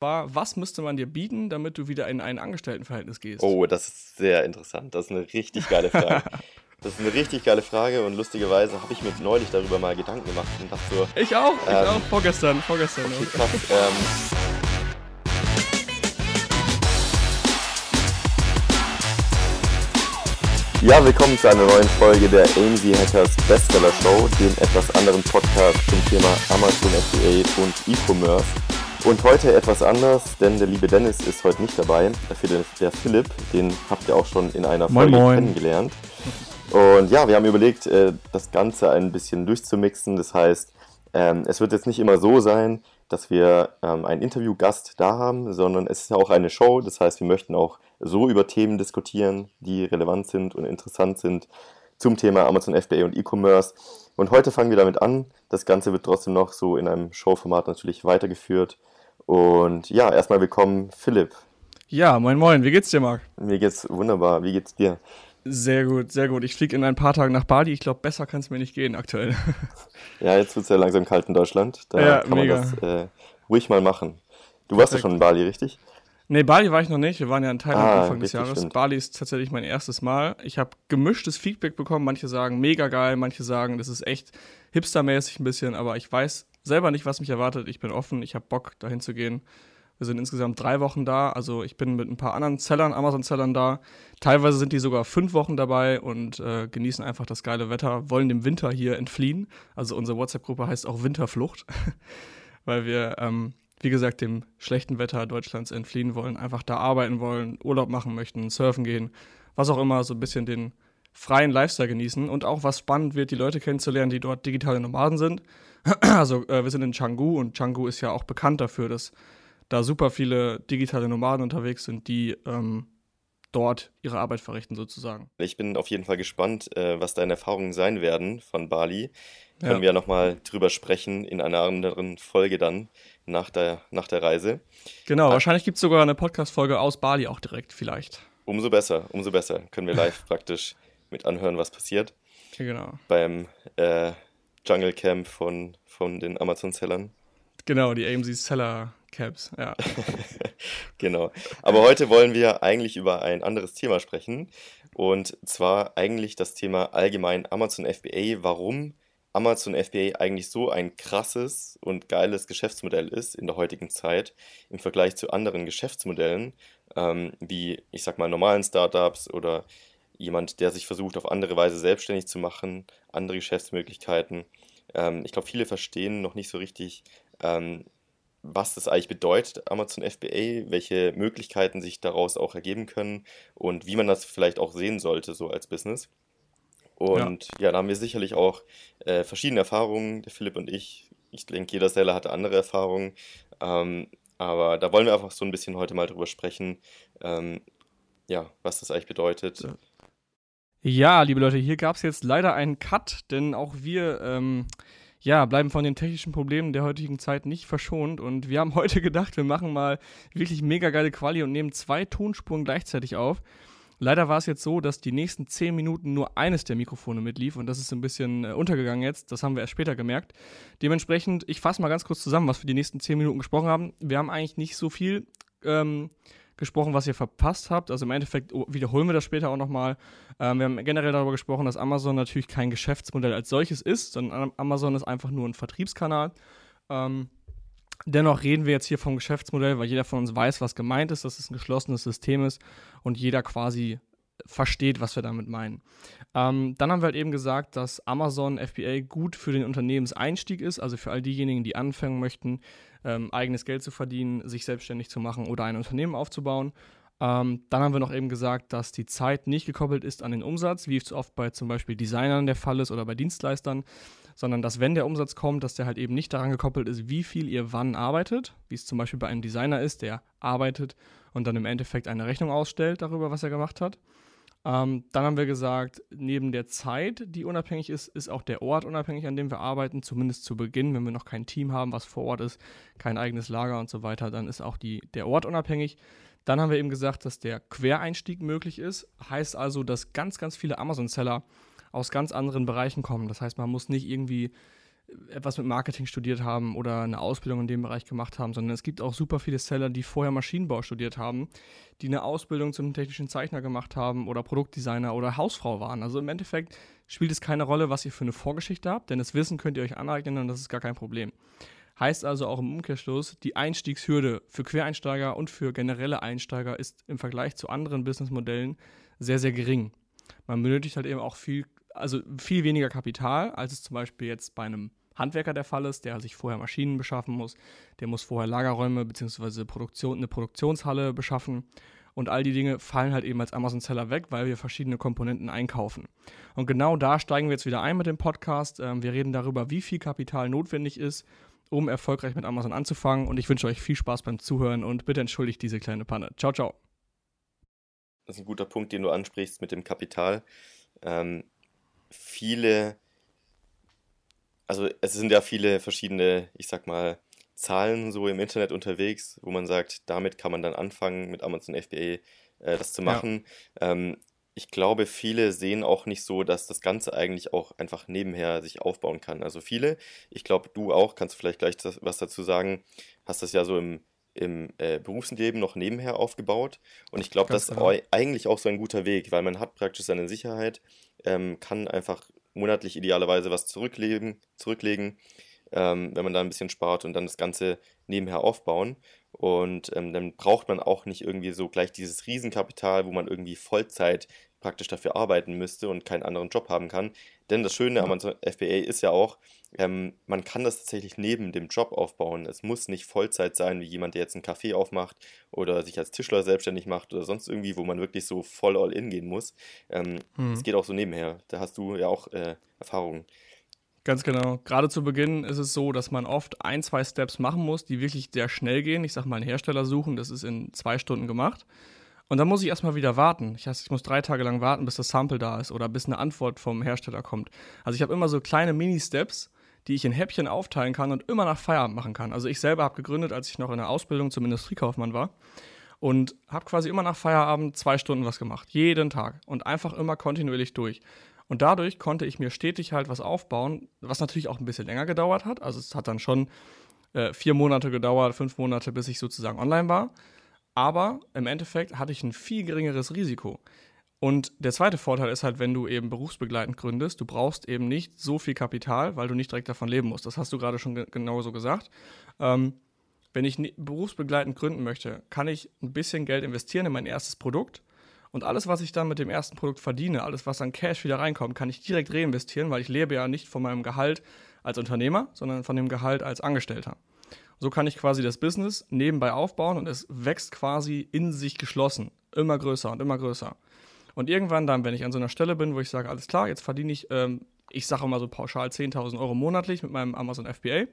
war, was müsste man dir bieten, damit du wieder in ein Angestelltenverhältnis gehst? Oh, das ist sehr interessant. Das ist eine richtig geile Frage. das ist eine richtig geile Frage und lustigerweise habe ich mir neulich darüber mal Gedanken gemacht und dachte so. Ich auch, ich ähm, auch, vorgestern, vorgestern. Okay, krass, ähm, Ja, willkommen zu einer neuen Folge der AMZ Hackers Bestseller Show, dem etwas anderen Podcast zum Thema Amazon FBA und E-Commerce. Und heute etwas anders, denn der liebe Dennis ist heute nicht dabei. Dafür der Philipp, den habt ihr auch schon in einer Folge moin, moin. kennengelernt. Und ja, wir haben überlegt, äh, das Ganze ein bisschen durchzumixen. Das heißt, ähm, es wird jetzt nicht immer so sein, dass wir ähm, einen Interviewgast da haben, sondern es ist ja auch eine Show. Das heißt, wir möchten auch so über Themen diskutieren, die relevant sind und interessant sind zum Thema Amazon FBA und E-Commerce. Und heute fangen wir damit an. Das Ganze wird trotzdem noch so in einem Showformat natürlich weitergeführt. Und ja, erstmal willkommen, Philipp. Ja, moin moin, wie geht's dir, Marc? Mir geht's wunderbar, wie geht's dir? Sehr gut, sehr gut. Ich fliege in ein paar Tagen nach Bali. Ich glaube, besser kann es mir nicht gehen aktuell. Ja, jetzt wird es ja langsam kalt in Deutschland. Da ja, kann mega. man das äh, ruhig mal machen. Du warst ja schon in Bali, richtig? Nee, Bali war ich noch nicht. Wir waren ja in Thailand ah, Anfang des Jahres. Stimmt. Bali ist tatsächlich mein erstes Mal. Ich habe gemischtes Feedback bekommen. Manche sagen mega geil, manche sagen, das ist echt hipstermäßig ein bisschen, aber ich weiß selber nicht, was mich erwartet. Ich bin offen, ich habe Bock, dahin zu gehen. Wir sind insgesamt drei Wochen da. Also ich bin mit ein paar anderen Sellern, Amazon-Sellern da. Teilweise sind die sogar fünf Wochen dabei und äh, genießen einfach das geile Wetter, wollen dem Winter hier entfliehen. Also unsere WhatsApp-Gruppe heißt auch Winterflucht, weil wir, ähm, wie gesagt, dem schlechten Wetter Deutschlands entfliehen wollen, einfach da arbeiten wollen, Urlaub machen möchten, surfen gehen, was auch immer, so ein bisschen den freien Lifestyle genießen und auch was spannend wird, die Leute kennenzulernen, die dort digitale Nomaden sind also äh, wir sind in Canggu und Canggu ist ja auch bekannt dafür, dass da super viele digitale Nomaden unterwegs sind, die ähm, dort ihre Arbeit verrichten sozusagen. Ich bin auf jeden Fall gespannt, äh, was deine Erfahrungen sein werden von Bali. Können ja. wir ja nochmal drüber sprechen in einer anderen Folge dann nach der, nach der Reise. Genau, ah. wahrscheinlich gibt es sogar eine Podcast-Folge aus Bali auch direkt vielleicht. Umso besser, umso besser. Können wir live praktisch mit anhören, was passiert. Genau. Beim äh, Jungle Camp von, von den Amazon-Sellern. Genau, die AMC Seller Caps, ja. genau. Aber heute wollen wir eigentlich über ein anderes Thema sprechen. Und zwar eigentlich das Thema allgemein Amazon FBA, warum Amazon FBA eigentlich so ein krasses und geiles Geschäftsmodell ist in der heutigen Zeit im Vergleich zu anderen Geschäftsmodellen, ähm, wie ich sag mal normalen Startups oder jemand, der sich versucht, auf andere Weise selbstständig zu machen, andere Geschäftsmöglichkeiten. Ähm, ich glaube, viele verstehen noch nicht so richtig, ähm, was das eigentlich bedeutet, Amazon FBA, welche Möglichkeiten sich daraus auch ergeben können und wie man das vielleicht auch sehen sollte, so als Business. Und ja, ja da haben wir sicherlich auch äh, verschiedene Erfahrungen, der Philipp und ich. Ich denke, jeder Seller hatte andere Erfahrungen. Ähm, aber da wollen wir einfach so ein bisschen heute mal drüber sprechen, ähm, ja, was das eigentlich bedeutet. Ja. Ja, liebe Leute, hier gab es jetzt leider einen Cut, denn auch wir ähm, ja, bleiben von den technischen Problemen der heutigen Zeit nicht verschont. Und wir haben heute gedacht, wir machen mal wirklich mega geile Quali und nehmen zwei Tonspuren gleichzeitig auf. Leider war es jetzt so, dass die nächsten zehn Minuten nur eines der Mikrofone mitlief und das ist ein bisschen äh, untergegangen jetzt. Das haben wir erst später gemerkt. Dementsprechend, ich fasse mal ganz kurz zusammen, was wir die nächsten zehn Minuten gesprochen haben. Wir haben eigentlich nicht so viel ähm, gesprochen, was ihr verpasst habt. Also im Endeffekt wiederholen wir das später auch nochmal. Ähm, wir haben generell darüber gesprochen, dass Amazon natürlich kein Geschäftsmodell als solches ist, sondern Amazon ist einfach nur ein Vertriebskanal. Ähm, dennoch reden wir jetzt hier vom Geschäftsmodell, weil jeder von uns weiß, was gemeint ist, dass es ein geschlossenes System ist und jeder quasi versteht, was wir damit meinen. Ähm, dann haben wir halt eben gesagt, dass Amazon FBA gut für den Unternehmenseinstieg ist, also für all diejenigen, die anfangen möchten, ähm, eigenes Geld zu verdienen, sich selbstständig zu machen oder ein Unternehmen aufzubauen. Ähm, dann haben wir noch eben gesagt, dass die Zeit nicht gekoppelt ist an den Umsatz, wie es oft bei zum Beispiel Designern der Fall ist oder bei Dienstleistern, sondern dass wenn der Umsatz kommt, dass der halt eben nicht daran gekoppelt ist, wie viel ihr wann arbeitet, wie es zum Beispiel bei einem Designer ist, der arbeitet und dann im Endeffekt eine Rechnung ausstellt darüber, was er gemacht hat. Ähm, dann haben wir gesagt, neben der Zeit, die unabhängig ist, ist auch der Ort unabhängig, an dem wir arbeiten, zumindest zu Beginn, wenn wir noch kein Team haben, was vor Ort ist, kein eigenes Lager und so weiter, dann ist auch die, der Ort unabhängig. Dann haben wir eben gesagt, dass der Quereinstieg möglich ist. Heißt also, dass ganz, ganz viele Amazon-Seller aus ganz anderen Bereichen kommen. Das heißt, man muss nicht irgendwie etwas mit Marketing studiert haben oder eine Ausbildung in dem Bereich gemacht haben, sondern es gibt auch super viele Seller, die vorher Maschinenbau studiert haben, die eine Ausbildung zum technischen Zeichner gemacht haben oder Produktdesigner oder Hausfrau waren. Also im Endeffekt spielt es keine Rolle, was ihr für eine Vorgeschichte habt, denn das Wissen könnt ihr euch aneignen und das ist gar kein Problem. Heißt also auch im Umkehrschluss, die Einstiegshürde für Quereinsteiger und für generelle Einsteiger ist im Vergleich zu anderen Businessmodellen sehr, sehr gering. Man benötigt halt eben auch viel, also viel weniger Kapital, als es zum Beispiel jetzt bei einem Handwerker der Fall ist, der sich vorher Maschinen beschaffen muss, der muss vorher Lagerräume bzw. Produktion, eine Produktionshalle beschaffen. Und all die Dinge fallen halt eben als Amazon-Seller weg, weil wir verschiedene Komponenten einkaufen. Und genau da steigen wir jetzt wieder ein mit dem Podcast. Ähm, wir reden darüber, wie viel Kapital notwendig ist, um erfolgreich mit Amazon anzufangen. Und ich wünsche euch viel Spaß beim Zuhören und bitte entschuldigt diese kleine Panne. Ciao, ciao. Das ist ein guter Punkt, den du ansprichst mit dem Kapital. Ähm, viele also es sind ja viele verschiedene, ich sag mal, Zahlen so im Internet unterwegs, wo man sagt, damit kann man dann anfangen, mit Amazon FBA äh, das zu machen. Ja. Ähm, ich glaube, viele sehen auch nicht so, dass das Ganze eigentlich auch einfach nebenher sich aufbauen kann. Also viele, ich glaube, du auch, kannst du vielleicht gleich das, was dazu sagen, hast das ja so im, im äh, Berufsleben noch nebenher aufgebaut. Und ich glaube, das ist genau. eigentlich auch so ein guter Weg, weil man hat praktisch seine Sicherheit, ähm, kann einfach monatlich idealerweise was zurücklegen, zurücklegen ähm, wenn man da ein bisschen spart und dann das Ganze nebenher aufbauen. Und ähm, dann braucht man auch nicht irgendwie so gleich dieses Riesenkapital, wo man irgendwie Vollzeit praktisch dafür arbeiten müsste und keinen anderen Job haben kann. Denn das Schöne am FBA ist ja auch, ähm, man kann das tatsächlich neben dem Job aufbauen. Es muss nicht Vollzeit sein, wie jemand, der jetzt einen Café aufmacht oder sich als Tischler selbstständig macht oder sonst irgendwie, wo man wirklich so voll all in gehen muss. Ähm, mhm. Es geht auch so nebenher. Da hast du ja auch äh, Erfahrungen. Ganz genau. Gerade zu Beginn ist es so, dass man oft ein, zwei Steps machen muss, die wirklich sehr schnell gehen. Ich sag mal, einen Hersteller suchen, das ist in zwei Stunden gemacht. Und dann muss ich erstmal wieder warten. Ich, heißt, ich muss drei Tage lang warten, bis das Sample da ist oder bis eine Antwort vom Hersteller kommt. Also ich habe immer so kleine Mini-Steps, die ich in Häppchen aufteilen kann und immer nach Feierabend machen kann. Also ich selber habe gegründet, als ich noch in der Ausbildung zum Industriekaufmann war und habe quasi immer nach Feierabend zwei Stunden was gemacht. Jeden Tag und einfach immer kontinuierlich durch. Und dadurch konnte ich mir stetig halt was aufbauen, was natürlich auch ein bisschen länger gedauert hat. Also es hat dann schon äh, vier Monate gedauert, fünf Monate, bis ich sozusagen online war. Aber im Endeffekt hatte ich ein viel geringeres Risiko. Und der zweite Vorteil ist halt, wenn du eben berufsbegleitend gründest, du brauchst eben nicht so viel Kapital, weil du nicht direkt davon leben musst. Das hast du gerade schon ge genauso gesagt. Ähm, wenn ich berufsbegleitend gründen möchte, kann ich ein bisschen Geld investieren in mein erstes Produkt und alles, was ich dann mit dem ersten Produkt verdiene, alles, was an Cash wieder reinkommt, kann ich direkt reinvestieren, weil ich lebe ja nicht von meinem Gehalt als Unternehmer, sondern von dem Gehalt als Angestellter. So kann ich quasi das Business nebenbei aufbauen und es wächst quasi in sich geschlossen. Immer größer und immer größer. Und irgendwann dann, wenn ich an so einer Stelle bin, wo ich sage, alles klar, jetzt verdiene ich, ähm, ich sage immer so pauschal 10.000 Euro monatlich mit meinem Amazon FBA,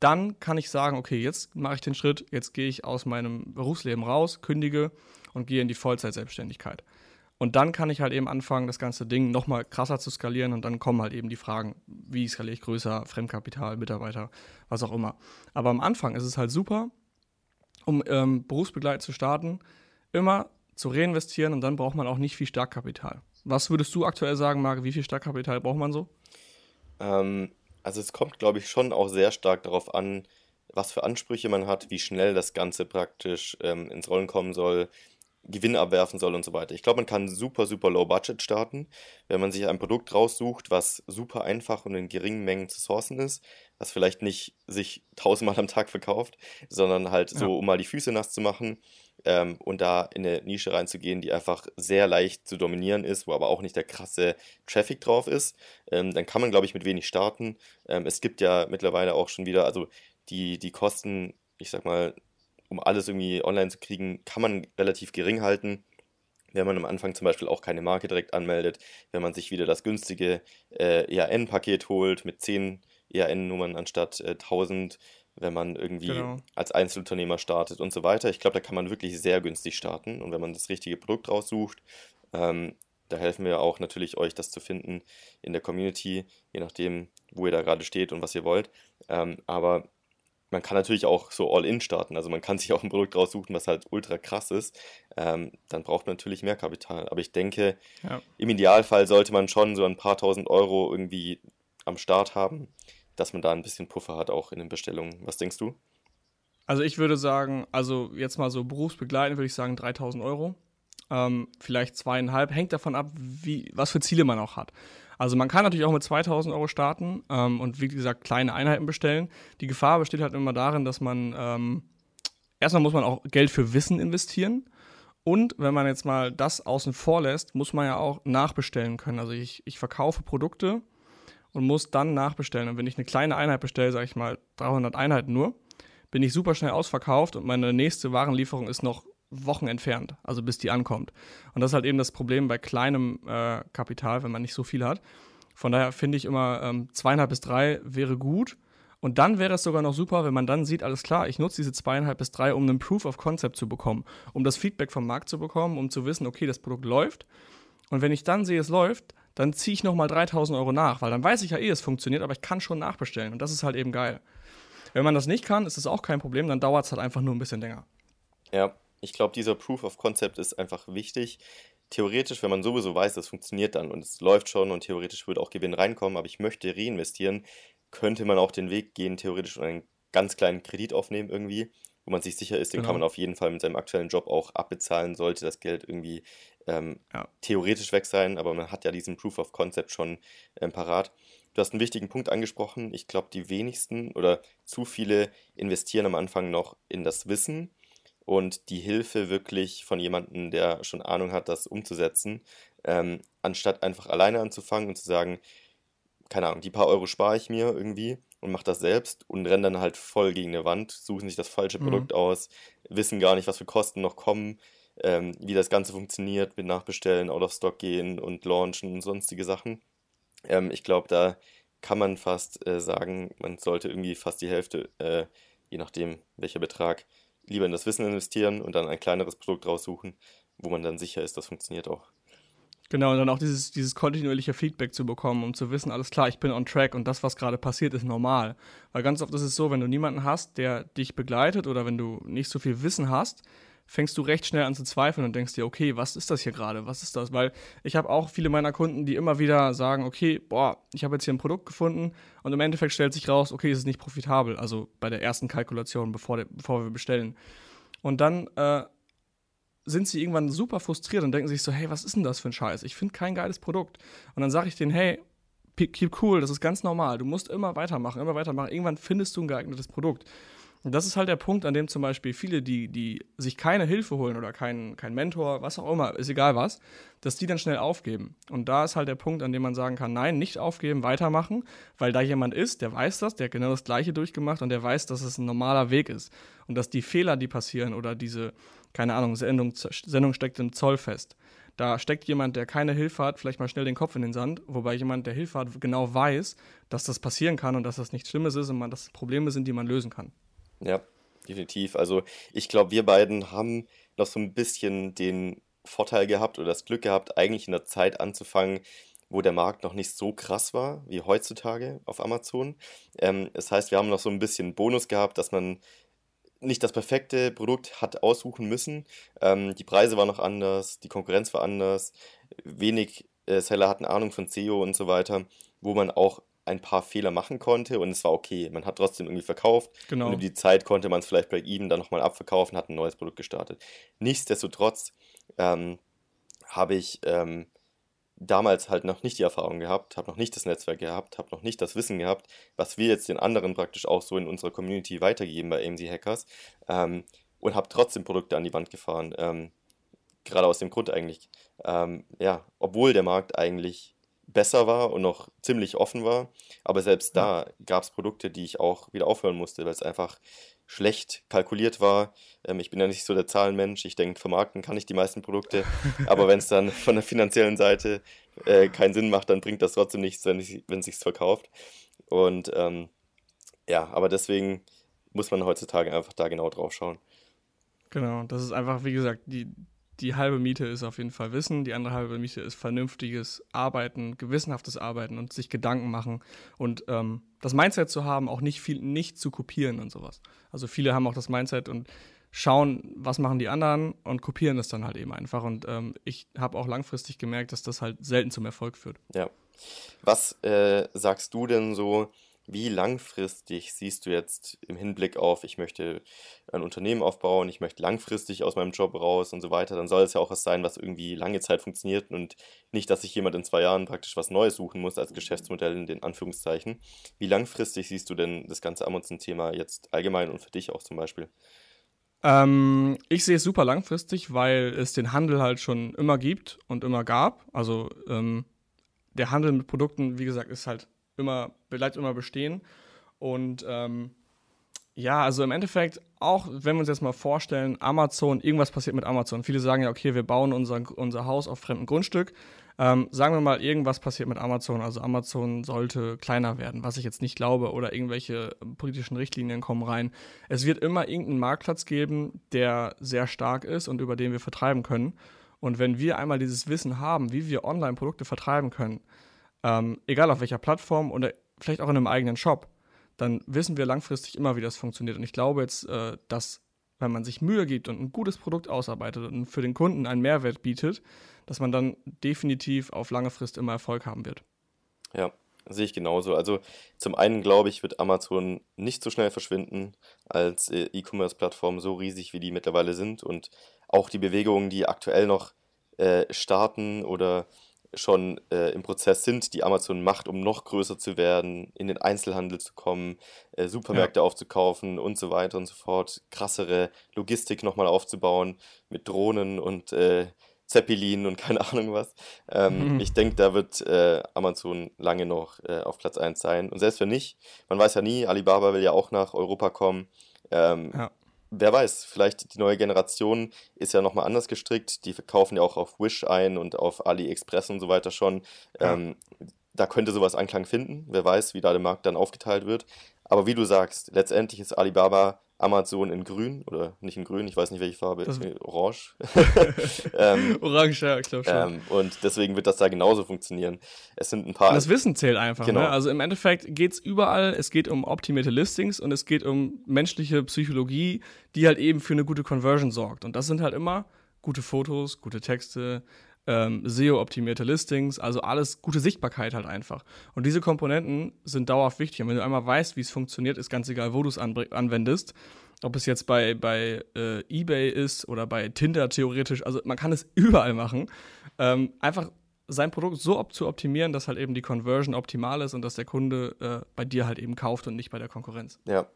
dann kann ich sagen, okay, jetzt mache ich den Schritt, jetzt gehe ich aus meinem Berufsleben raus, kündige und gehe in die Vollzeitselbstständigkeit. Und dann kann ich halt eben anfangen, das ganze Ding nochmal krasser zu skalieren und dann kommen halt eben die Fragen, wie skaliere ich größer, Fremdkapital, Mitarbeiter, was auch immer. Aber am Anfang ist es halt super, um ähm, berufsbegleitend zu starten, immer zu reinvestieren und dann braucht man auch nicht viel Startkapital. Was würdest du aktuell sagen, Marc, wie viel Startkapital braucht man so? Ähm, also es kommt, glaube ich, schon auch sehr stark darauf an, was für Ansprüche man hat, wie schnell das Ganze praktisch ähm, ins Rollen kommen soll, Gewinn abwerfen soll und so weiter. Ich glaube, man kann super, super low budget starten, wenn man sich ein Produkt raussucht, was super einfach und in geringen Mengen zu sourcen ist, was vielleicht nicht sich tausendmal am Tag verkauft, sondern halt ja. so, um mal die Füße nass zu machen ähm, und da in eine Nische reinzugehen, die einfach sehr leicht zu dominieren ist, wo aber auch nicht der krasse Traffic drauf ist, ähm, dann kann man, glaube ich, mit wenig starten. Ähm, es gibt ja mittlerweile auch schon wieder, also die, die Kosten, ich sag mal, um alles irgendwie online zu kriegen, kann man relativ gering halten. Wenn man am Anfang zum Beispiel auch keine Marke direkt anmeldet, wenn man sich wieder das günstige äh, ERN-Paket holt mit 10 ERN-Nummern anstatt äh, 1000, wenn man irgendwie genau. als Einzelunternehmer startet und so weiter. Ich glaube, da kann man wirklich sehr günstig starten. Und wenn man das richtige Produkt raussucht, ähm, da helfen wir auch natürlich euch, das zu finden in der Community, je nachdem, wo ihr da gerade steht und was ihr wollt. Ähm, aber man kann natürlich auch so All-In starten. Also man kann sich auch ein Produkt raussuchen, was halt ultra krass ist. Ähm, dann braucht man natürlich mehr Kapital. Aber ich denke, ja. im Idealfall sollte man schon so ein paar tausend Euro irgendwie am Start haben. Dass man da ein bisschen Puffer hat auch in den Bestellungen. Was denkst du? Also ich würde sagen, also jetzt mal so berufsbegleitend würde ich sagen 3000 Euro. Ähm, vielleicht zweieinhalb. Hängt davon ab, wie, was für Ziele man auch hat. Also man kann natürlich auch mit 2000 Euro starten ähm, und wie gesagt kleine Einheiten bestellen. Die Gefahr besteht halt immer darin, dass man ähm, erstmal muss man auch Geld für Wissen investieren. Und wenn man jetzt mal das außen vor lässt, muss man ja auch nachbestellen können. Also ich, ich verkaufe Produkte und muss dann nachbestellen. Und wenn ich eine kleine Einheit bestelle, sage ich mal 300 Einheiten nur, bin ich super schnell ausverkauft und meine nächste Warenlieferung ist noch Wochen entfernt, also bis die ankommt. Und das ist halt eben das Problem bei kleinem äh, Kapital, wenn man nicht so viel hat. Von daher finde ich immer ähm, zweieinhalb bis drei wäre gut. Und dann wäre es sogar noch super, wenn man dann sieht, alles klar, ich nutze diese zweieinhalb bis drei, um einen Proof of Concept zu bekommen, um das Feedback vom Markt zu bekommen, um zu wissen, okay, das Produkt läuft. Und wenn ich dann sehe, es läuft, dann ziehe ich nochmal 3000 Euro nach, weil dann weiß ich ja eh, es funktioniert, aber ich kann schon nachbestellen. Und das ist halt eben geil. Wenn man das nicht kann, ist es auch kein Problem, dann dauert es halt einfach nur ein bisschen länger. Ja, ich glaube, dieser Proof of Concept ist einfach wichtig. Theoretisch, wenn man sowieso weiß, das funktioniert dann und es läuft schon und theoretisch würde auch Gewinn reinkommen, aber ich möchte reinvestieren, könnte man auch den Weg gehen, theoretisch und einen ganz kleinen Kredit aufnehmen irgendwie, wo man sich sicher ist, den genau. kann man auf jeden Fall mit seinem aktuellen Job auch abbezahlen, sollte das Geld irgendwie ähm, ja. theoretisch weg sein, aber man hat ja diesen Proof of Concept schon ähm, parat. Du hast einen wichtigen Punkt angesprochen. Ich glaube, die wenigsten oder zu viele investieren am Anfang noch in das Wissen und die Hilfe wirklich von jemandem, der schon Ahnung hat, das umzusetzen, ähm, anstatt einfach alleine anzufangen und zu sagen, keine Ahnung, die paar Euro spare ich mir irgendwie und mache das selbst und renne dann halt voll gegen eine Wand, suchen sich das falsche mhm. Produkt aus, wissen gar nicht, was für Kosten noch kommen, ähm, wie das Ganze funktioniert mit Nachbestellen, Out of Stock gehen und launchen und sonstige Sachen. Ähm, ich glaube, da kann man fast äh, sagen, man sollte irgendwie fast die Hälfte, äh, je nachdem welcher Betrag, lieber in das Wissen investieren und dann ein kleineres Produkt raussuchen, wo man dann sicher ist, das funktioniert auch. Genau, und dann auch dieses, dieses kontinuierliche Feedback zu bekommen, um zu wissen, alles klar, ich bin on track und das, was gerade passiert, ist normal. Weil ganz oft ist es so, wenn du niemanden hast, der dich begleitet oder wenn du nicht so viel Wissen hast, fängst du recht schnell an zu zweifeln und denkst dir, okay, was ist das hier gerade? Was ist das? Weil ich habe auch viele meiner Kunden, die immer wieder sagen, okay, boah, ich habe jetzt hier ein Produkt gefunden und im Endeffekt stellt sich raus, okay, es ist nicht profitabel. Also bei der ersten Kalkulation, bevor, der, bevor wir bestellen. Und dann äh, sind sie irgendwann super frustriert und denken sich so, hey, was ist denn das für ein Scheiß? Ich finde kein geiles Produkt. Und dann sage ich denen, hey, keep cool, das ist ganz normal. Du musst immer weitermachen, immer weitermachen. Irgendwann findest du ein geeignetes Produkt. Das ist halt der Punkt, an dem zum Beispiel viele, die, die sich keine Hilfe holen oder keinen kein Mentor, was auch immer, ist egal was, dass die dann schnell aufgeben. Und da ist halt der Punkt, an dem man sagen kann, nein, nicht aufgeben, weitermachen, weil da jemand ist, der weiß das, der hat genau das Gleiche durchgemacht und der weiß, dass es ein normaler Weg ist. Und dass die Fehler, die passieren oder diese, keine Ahnung, Sendung, Sendung steckt im Zoll fest. Da steckt jemand, der keine Hilfe hat, vielleicht mal schnell den Kopf in den Sand, wobei jemand, der Hilfe hat, genau weiß, dass das passieren kann und dass das nichts Schlimmes ist und man, dass das Probleme sind, die man lösen kann. Ja, definitiv. Also ich glaube, wir beiden haben noch so ein bisschen den Vorteil gehabt oder das Glück gehabt, eigentlich in der Zeit anzufangen, wo der Markt noch nicht so krass war wie heutzutage auf Amazon. Ähm, das heißt, wir haben noch so ein bisschen Bonus gehabt, dass man nicht das perfekte Produkt hat aussuchen müssen. Ähm, die Preise waren noch anders, die Konkurrenz war anders, wenig äh, Seller hatten Ahnung von SEO und so weiter, wo man auch ein paar Fehler machen konnte und es war okay. Man hat trotzdem irgendwie verkauft. Genau. Und über die Zeit konnte man es vielleicht bei ihm dann nochmal abverkaufen, hat ein neues Produkt gestartet. Nichtsdestotrotz ähm, habe ich ähm, damals halt noch nicht die Erfahrung gehabt, habe noch nicht das Netzwerk gehabt, habe noch nicht das Wissen gehabt, was wir jetzt den anderen praktisch auch so in unserer Community weitergeben bei AMC Hackers ähm, und habe trotzdem Produkte an die Wand gefahren. Ähm, gerade aus dem Grund eigentlich, ähm, ja, obwohl der Markt eigentlich besser war und noch ziemlich offen war. Aber selbst da gab es Produkte, die ich auch wieder aufhören musste, weil es einfach schlecht kalkuliert war. Ähm, ich bin ja nicht so der Zahlenmensch. Ich denke, vermarkten kann ich die meisten Produkte. aber wenn es dann von der finanziellen Seite äh, keinen Sinn macht, dann bringt das trotzdem nichts, wenn es sich verkauft. Und ähm, ja, aber deswegen muss man heutzutage einfach da genau drauf schauen. Genau, das ist einfach, wie gesagt, die, die halbe Miete ist auf jeden Fall Wissen, die andere halbe Miete ist vernünftiges Arbeiten, gewissenhaftes Arbeiten und sich Gedanken machen und ähm, das Mindset zu haben, auch nicht viel nicht zu kopieren und sowas. Also viele haben auch das Mindset und schauen, was machen die anderen und kopieren das dann halt eben einfach. Und ähm, ich habe auch langfristig gemerkt, dass das halt selten zum Erfolg führt. Ja. Was äh, sagst du denn so, wie langfristig siehst du jetzt im Hinblick auf, ich möchte ein Unternehmen aufbauen, ich möchte langfristig aus meinem Job raus und so weiter, dann soll es ja auch was sein, was irgendwie lange Zeit funktioniert und nicht, dass sich jemand in zwei Jahren praktisch was Neues suchen muss als Geschäftsmodell in den Anführungszeichen. Wie langfristig siehst du denn das ganze Amazon-Thema jetzt allgemein und für dich auch zum Beispiel? Ähm, ich sehe es super langfristig, weil es den Handel halt schon immer gibt und immer gab. Also ähm, der Handel mit Produkten, wie gesagt, ist halt immer, bleibt immer bestehen. Und ähm, ja, also im Endeffekt, auch wenn wir uns jetzt mal vorstellen, Amazon, irgendwas passiert mit Amazon. Viele sagen ja, okay, wir bauen unser, unser Haus auf fremdem Grundstück. Ähm, sagen wir mal, irgendwas passiert mit Amazon. Also Amazon sollte kleiner werden, was ich jetzt nicht glaube, oder irgendwelche politischen Richtlinien kommen rein. Es wird immer irgendeinen Marktplatz geben, der sehr stark ist und über den wir vertreiben können. Und wenn wir einmal dieses Wissen haben, wie wir Online-Produkte vertreiben können, ähm, egal auf welcher Plattform oder vielleicht auch in einem eigenen Shop, dann wissen wir langfristig immer, wie das funktioniert. Und ich glaube jetzt, äh, dass wenn man sich Mühe gibt und ein gutes Produkt ausarbeitet und für den Kunden einen Mehrwert bietet, dass man dann definitiv auf lange Frist immer Erfolg haben wird. Ja, sehe ich genauso. Also zum einen glaube ich, wird Amazon nicht so schnell verschwinden als äh, E-Commerce-Plattform so riesig, wie die mittlerweile sind und auch die Bewegungen, die aktuell noch äh, starten oder schon äh, im Prozess sind, die Amazon macht, um noch größer zu werden, in den Einzelhandel zu kommen, äh, Supermärkte ja. aufzukaufen und so weiter und so fort, krassere Logistik nochmal aufzubauen mit Drohnen und äh, Zeppelin und keine Ahnung was. Ähm, mhm. Ich denke, da wird äh, Amazon lange noch äh, auf Platz 1 sein. Und selbst wenn nicht, man weiß ja nie, Alibaba will ja auch nach Europa kommen. Ähm, ja wer weiß, vielleicht die neue Generation ist ja nochmal anders gestrickt. Die verkaufen ja auch auf Wish ein und auf AliExpress und so weiter schon. Ja. Ähm, da könnte sowas Anklang finden. Wer weiß, wie da der Markt dann aufgeteilt wird. Aber wie du sagst, letztendlich ist Alibaba Amazon in grün oder nicht in grün, ich weiß nicht welche Farbe, das orange. ähm, orange, ja, ich glaube schon. Ähm, und deswegen wird das da genauso funktionieren. Es sind ein paar. Und das Wissen zählt einfach. Genau. Ne? Also im Endeffekt geht es überall, es geht um optimierte Listings und es geht um menschliche Psychologie, die halt eben für eine gute Conversion sorgt. Und das sind halt immer gute Fotos, gute Texte, ähm, SEO-optimierte Listings, also alles gute Sichtbarkeit halt einfach. Und diese Komponenten sind dauerhaft wichtig. Und wenn du einmal weißt, wie es funktioniert, ist ganz egal, wo du es anwendest. Ob es jetzt bei, bei äh, eBay ist oder bei Tinder theoretisch, also man kann es überall machen. Ähm, einfach sein Produkt so op zu optimieren, dass halt eben die Conversion optimal ist und dass der Kunde äh, bei dir halt eben kauft und nicht bei der Konkurrenz. Ja,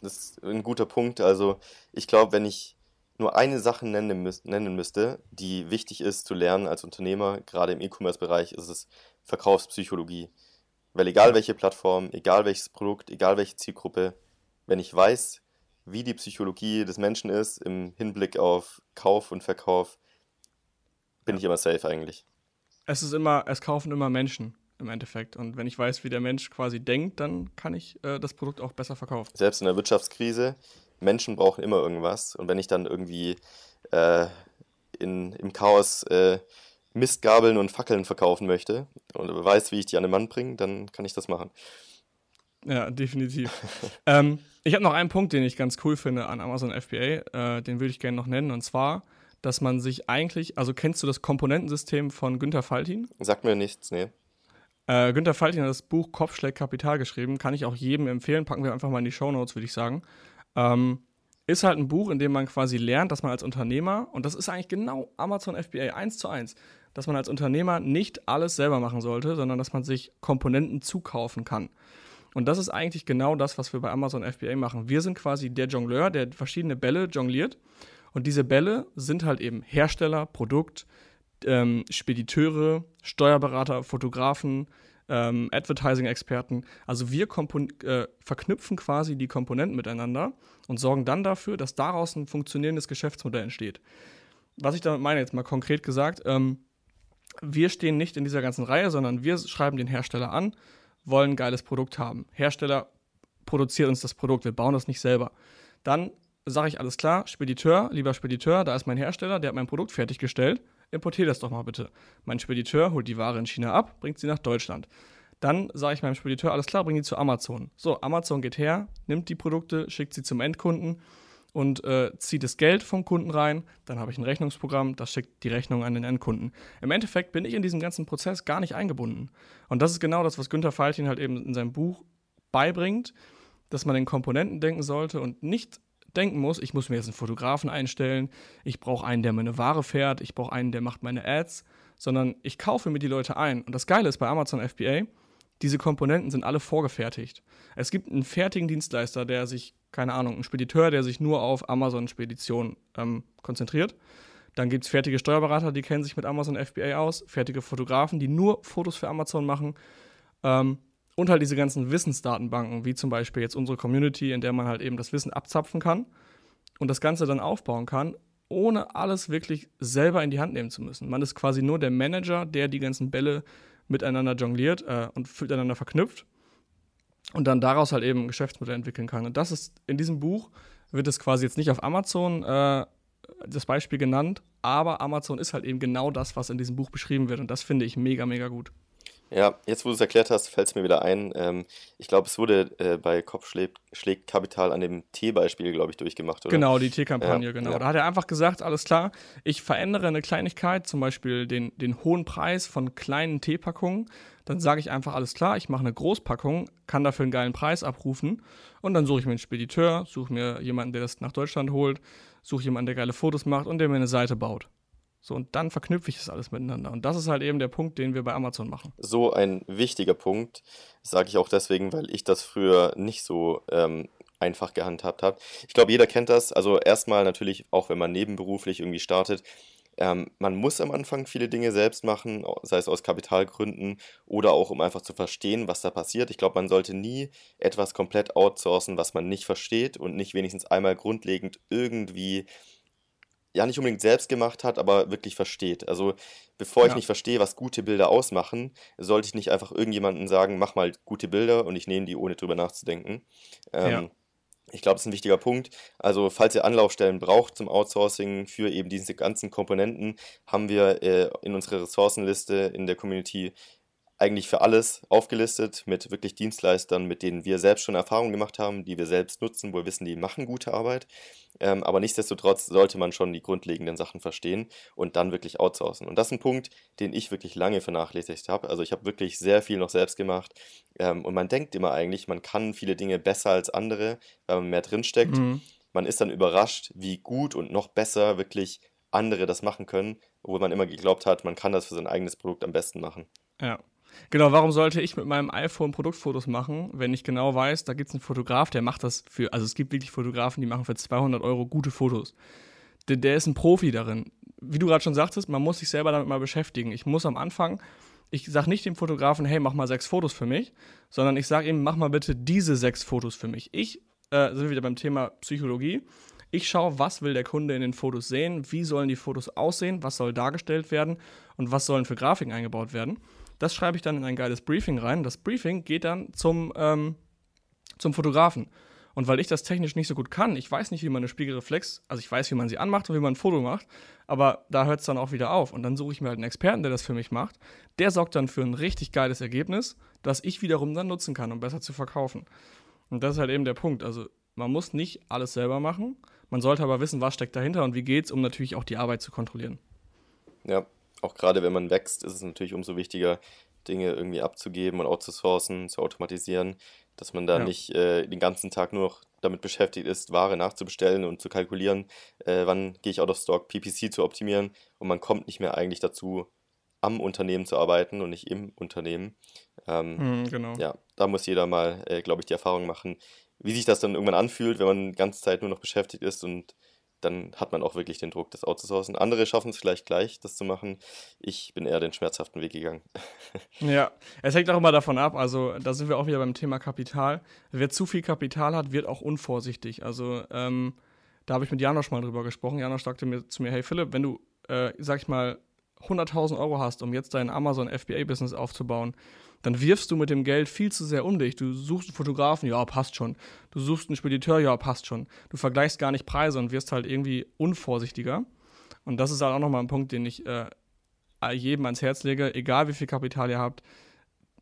das ist ein guter Punkt. Also ich glaube, wenn ich nur eine Sache nennen, müß, nennen müsste, die wichtig ist zu lernen als Unternehmer, gerade im E-Commerce-Bereich, ist es Verkaufspsychologie. Weil egal welche Plattform, egal welches Produkt, egal welche Zielgruppe, wenn ich weiß, wie die Psychologie des Menschen ist im Hinblick auf Kauf und Verkauf, bin ich immer safe eigentlich. Es ist immer, es kaufen immer Menschen im Endeffekt. Und wenn ich weiß, wie der Mensch quasi denkt, dann kann ich äh, das Produkt auch besser verkaufen. Selbst in der Wirtschaftskrise Menschen brauchen immer irgendwas. Und wenn ich dann irgendwie äh, in, im Chaos äh, Mistgabeln und Fackeln verkaufen möchte und weiß, wie ich die an den Mann bringe, dann kann ich das machen. Ja, definitiv. ähm, ich habe noch einen Punkt, den ich ganz cool finde an Amazon FBA, äh, den würde ich gerne noch nennen, und zwar, dass man sich eigentlich, also kennst du das Komponentensystem von Günter Faltin? Sagt mir nichts, nee. Äh, Günter Faltin hat das Buch Kopfschläg Kapital geschrieben, kann ich auch jedem empfehlen, packen wir einfach mal in die Show Notes, würde ich sagen. Ähm, ist halt ein Buch, in dem man quasi lernt, dass man als Unternehmer, und das ist eigentlich genau Amazon FBA 1 zu 1, dass man als Unternehmer nicht alles selber machen sollte, sondern dass man sich Komponenten zukaufen kann. Und das ist eigentlich genau das, was wir bei Amazon FBA machen. Wir sind quasi der Jongleur, der verschiedene Bälle jongliert. Und diese Bälle sind halt eben Hersteller, Produkt, ähm, Spediteure, Steuerberater, Fotografen, ähm, Advertising-Experten. Also wir äh, verknüpfen quasi die Komponenten miteinander und sorgen dann dafür, dass daraus ein funktionierendes Geschäftsmodell entsteht. Was ich damit meine, jetzt mal konkret gesagt, ähm, wir stehen nicht in dieser ganzen Reihe, sondern wir schreiben den Hersteller an, wollen ein geiles Produkt haben. Hersteller produziert uns das Produkt, wir bauen das nicht selber. Dann sage ich alles klar, Spediteur, lieber Spediteur, da ist mein Hersteller, der hat mein Produkt fertiggestellt importier das doch mal bitte. Mein Spediteur holt die Ware in China ab, bringt sie nach Deutschland. Dann sage ich meinem Spediteur, alles klar, bring die zu Amazon. So, Amazon geht her, nimmt die Produkte, schickt sie zum Endkunden und äh, zieht das Geld vom Kunden rein. Dann habe ich ein Rechnungsprogramm, das schickt die Rechnung an den Endkunden. Im Endeffekt bin ich in diesem ganzen Prozess gar nicht eingebunden. Und das ist genau das, was Günther Faltin halt eben in seinem Buch beibringt, dass man in Komponenten denken sollte und nicht denken muss, ich muss mir jetzt einen Fotografen einstellen, ich brauche einen, der meine Ware fährt, ich brauche einen, der macht meine Ads, sondern ich kaufe mir die Leute ein. Und das Geile ist bei Amazon FBA, diese Komponenten sind alle vorgefertigt. Es gibt einen fertigen Dienstleister, der sich, keine Ahnung, einen Spediteur, der sich nur auf Amazon-Spedition ähm, konzentriert. Dann gibt es fertige Steuerberater, die kennen sich mit Amazon FBA aus, fertige Fotografen, die nur Fotos für Amazon machen. Ähm, und halt diese ganzen Wissensdatenbanken, wie zum Beispiel jetzt unsere Community, in der man halt eben das Wissen abzapfen kann und das Ganze dann aufbauen kann, ohne alles wirklich selber in die Hand nehmen zu müssen. Man ist quasi nur der Manager, der die ganzen Bälle miteinander jongliert äh, und miteinander verknüpft und dann daraus halt eben ein Geschäftsmodell entwickeln kann. Und das ist in diesem Buch wird es quasi jetzt nicht auf Amazon äh, das Beispiel genannt, aber Amazon ist halt eben genau das, was in diesem Buch beschrieben wird und das finde ich mega, mega gut. Ja, jetzt wo du es erklärt hast, fällt es mir wieder ein. Ähm, ich glaube, es wurde äh, bei Kopf schlägt, Kapital an dem T-Beispiel, glaube ich, durchgemacht, oder? Genau, die T-Kampagne, Ja, genau. ja. Da hat er einfach gesagt, alles klar, ich verändere eine Kleinigkeit, zum Beispiel den, den hohen Preis von kleinen Teepackungen. Dann sage ich einfach, alles klar, ich mache eine Großpackung, kann dafür einen geilen Preis abrufen. Und dann suche ich mir einen Spediteur, suche mir jemanden, der das nach Deutschland holt, suche jemanden, der geile Fotos macht und der mir eine Seite baut. So, und dann verknüpfe ich das alles miteinander. Und das ist halt eben der Punkt, den wir bei Amazon machen. So ein wichtiger Punkt, sage ich auch deswegen, weil ich das früher nicht so ähm, einfach gehandhabt habe. Ich glaube, jeder kennt das. Also erstmal natürlich, auch wenn man nebenberuflich irgendwie startet, ähm, man muss am Anfang viele Dinge selbst machen, sei es aus Kapitalgründen oder auch um einfach zu verstehen, was da passiert. Ich glaube, man sollte nie etwas komplett outsourcen, was man nicht versteht und nicht wenigstens einmal grundlegend irgendwie ja nicht unbedingt selbst gemacht hat, aber wirklich versteht. Also bevor ich Ja. nicht verstehe, was gute Bilder ausmachen, sollte ich nicht einfach irgendjemandem sagen, mach mal gute Bilder und ich nehme die, ohne drüber nachzudenken. Ja. Ähm, ich glaube, das ist ein wichtiger Punkt. Also, falls ihr Anlaufstellen braucht zum Outsourcing für eben diese ganzen Komponenten, haben wir äh, in unserer Ressourcenliste in der Community eigentlich für alles aufgelistet mit wirklich Dienstleistern, mit denen wir selbst schon Erfahrungen gemacht haben, die wir selbst nutzen, wo wir wissen, die machen gute Arbeit. Ähm, aber nichtsdestotrotz sollte man schon die grundlegenden Sachen verstehen und dann wirklich outsourcen. Und das ist ein Punkt, den ich wirklich lange vernachlässigt habe. Also ich habe wirklich sehr viel noch selbst gemacht. Ähm, und man denkt immer eigentlich, man kann viele Dinge besser als andere, weil man mehr drinsteckt. Mhm. Man ist dann überrascht, wie gut und noch besser wirklich andere das machen können, obwohl man immer geglaubt hat, man kann das für sein eigenes Produkt am besten machen. Ja. Genau, warum sollte ich mit meinem iPhone Produktfotos machen, wenn ich genau weiß, da gibt es einen Fotograf, der macht das für, also es gibt wirklich Fotografen, die machen für 200 Euro gute Fotos. Der, der ist ein Profi darin. Wie du gerade schon sagtest, man muss sich selber damit mal beschäftigen. Ich muss am Anfang, ich sage nicht dem Fotografen, hey, mach mal sechs Fotos für mich, sondern ich sage ihm, mach mal bitte diese sechs Fotos für mich. Ich, äh, sind wir wieder beim Thema Psychologie. Ich schaue, was will der Kunde in den Fotos sehen, wie sollen die Fotos aussehen, was soll dargestellt werden und was sollen für Grafiken eingebaut werden. Das schreibe ich dann in ein geiles Briefing rein. Das Briefing geht dann zum, ähm, zum Fotografen. Und weil ich das technisch nicht so gut kann, ich weiß nicht, wie man eine Spiegelreflex, also ich weiß, wie man sie anmacht und wie man ein Foto macht, aber da hört es dann auch wieder auf. Und dann suche ich mir halt einen Experten, der das für mich macht. Der sorgt dann für ein richtig geiles Ergebnis, das ich wiederum dann nutzen kann, um besser zu verkaufen. Und das ist halt eben der Punkt. Also man muss nicht alles selber machen. Man sollte aber wissen, was steckt dahinter und wie geht's, um natürlich auch die Arbeit zu kontrollieren. Ja, auch gerade wenn man wächst, ist es natürlich umso wichtiger, Dinge irgendwie abzugeben und outzusourcen, zu automatisieren, dass man da Ja. nicht äh, den ganzen Tag nur noch damit beschäftigt ist, Ware nachzubestellen und zu kalkulieren, äh, wann gehe ich out of stock, PPC zu optimieren und man kommt nicht mehr eigentlich dazu, am Unternehmen zu arbeiten und nicht im Unternehmen. Ähm, Hm, genau. ja, da muss jeder mal, äh, glaube ich, die Erfahrung machen, wie sich das dann irgendwann anfühlt, wenn man die ganze Zeit nur noch beschäftigt ist und dann hat man auch wirklich den Druck, das outzusourcen. Andere schaffen es vielleicht gleich, das zu machen. Ich bin eher den schmerzhaften Weg gegangen. Ja, es hängt auch immer davon ab. Also, da sind wir auch wieder beim Thema Kapital. Wer zu viel Kapital hat, wird auch unvorsichtig. Also, ähm, da habe ich mit Janosch mal drüber gesprochen. Janosch sagte mir zu mir: Hey Philipp, wenn du, äh, sag ich mal, 100.000 Euro hast, um jetzt dein Amazon FBA-Business aufzubauen, dann wirfst du mit dem Geld viel zu sehr um dich. Du suchst einen Fotografen, ja, passt schon. Du suchst einen Spediteur, ja, passt schon. Du vergleichst gar nicht Preise und wirst halt irgendwie unvorsichtiger. Und das ist halt auch nochmal ein Punkt, den ich äh, jedem ans Herz lege, egal wie viel Kapital ihr habt,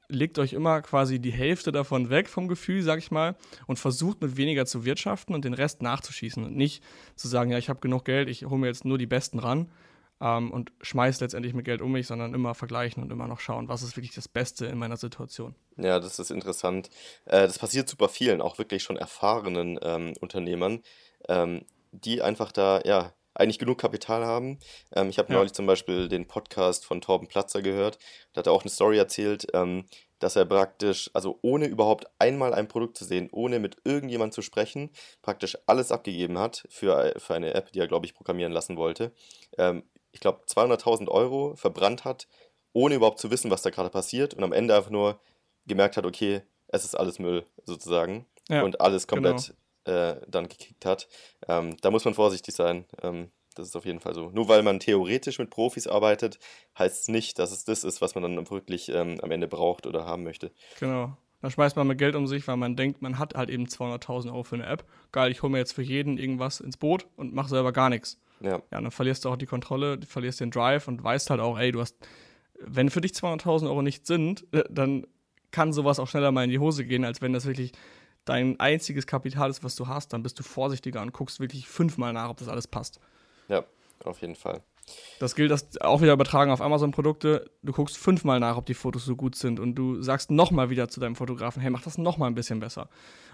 legt euch immer quasi die Hälfte davon weg vom Gefühl, sag ich mal, und versucht mit weniger zu wirtschaften und den Rest nachzuschießen und nicht zu sagen, ja, ich habe genug Geld, ich hole mir jetzt nur die Besten ran. Ähm, und schmeiß letztendlich mit Geld um mich, sondern immer vergleichen und immer noch schauen, was ist wirklich das Beste in meiner Situation. Ja, das ist interessant. Äh, das passiert super vielen, auch wirklich schon erfahrenen ähm, Unternehmern, ähm, die einfach da, ja, eigentlich genug Kapital haben. Ähm, ich habe ja. neulich zum Beispiel den Podcast von Torben Platzer gehört. Da hat er auch eine Story erzählt, ähm, dass er praktisch, also ohne überhaupt einmal ein Produkt zu sehen, ohne mit irgendjemand zu sprechen, praktisch alles abgegeben hat für, für eine App, die er, glaube ich, programmieren lassen wollte. Ähm, ich glaube, 200.000 Euro verbrannt hat, ohne überhaupt zu wissen, was da gerade passiert und am Ende einfach nur gemerkt hat, okay, es ist alles Müll sozusagen ja, und alles komplett genau. äh, dann gekickt hat. Ähm, da muss man vorsichtig sein. Ähm, das ist auf jeden Fall so. Nur weil man theoretisch mit Profis arbeitet, heißt es nicht, dass es das ist, was man dann wirklich ähm, am Ende braucht oder haben möchte. Genau. Dann schmeißt man mit Geld um sich, weil man denkt, man hat halt eben 200.000 Euro für eine App. Geil, ich hole mir jetzt für jeden irgendwas ins Boot und mache selber gar nichts. Ja. Ja, dann verlierst du auch die Kontrolle, du verlierst den Drive und weißt halt auch, ey, du hast, wenn für dich 200.000 Euro nicht sind, äh, dann kann sowas auch schneller mal in die Hose gehen, als wenn das wirklich dein einziges Kapital ist, was du hast, dann bist du vorsichtiger und guckst wirklich fünfmal nach, ob das alles passt. Ja, auf jeden Fall. Das gilt das auch wieder übertragen auf Amazon-Produkte. Du guckst fünfmal nach, ob die Fotos so gut sind und du sagst nochmal wieder zu deinem Fotografen, hey, mach das nochmal ein bisschen besser.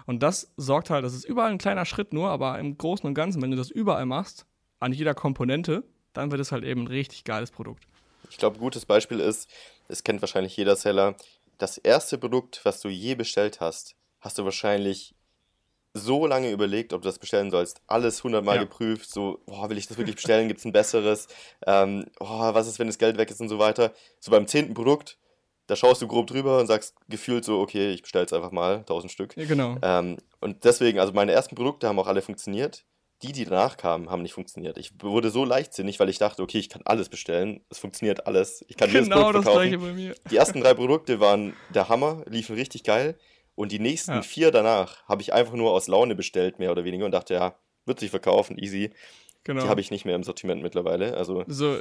Und das sorgt halt, das ist überall ein kleiner Schritt nur, aber im Großen und Ganzen, wenn du das überall machst, an jeder Komponente, dann wird es halt eben ein richtig geiles Produkt. Ich glaube, ein gutes Beispiel ist, es kennt wahrscheinlich jeder Seller, das erste Produkt, was du je bestellt hast, hast du wahrscheinlich so lange überlegt, ob du das bestellen sollst. Alles hundertmal ja. geprüft, so, boah, will ich das wirklich bestellen? Gibt es ein besseres? Ähm, oh, was ist, wenn das Geld weg ist und so weiter. So beim zehnten Produkt, da schaust du grob drüber und sagst gefühlt so, okay, ich bestelle es einfach mal, tausend Stück. Ja, genau. Ähm, und deswegen, also meine ersten Produkte haben auch alle funktioniert. Die, die danach kamen, haben nicht funktioniert. Ich wurde so leichtsinnig, weil ich dachte, okay, ich kann alles bestellen. Es funktioniert alles. Ich kann genau jedes Produkt verkaufen. das gleiche bei mir. Die ersten drei Produkte waren der Hammer, liefen richtig geil. Und die nächsten ja. vier danach habe ich einfach nur aus Laune bestellt, mehr oder weniger, und dachte, ja, wird sich verkaufen, easy. Genau. Die habe ich nicht mehr im Sortiment mittlerweile. Also so,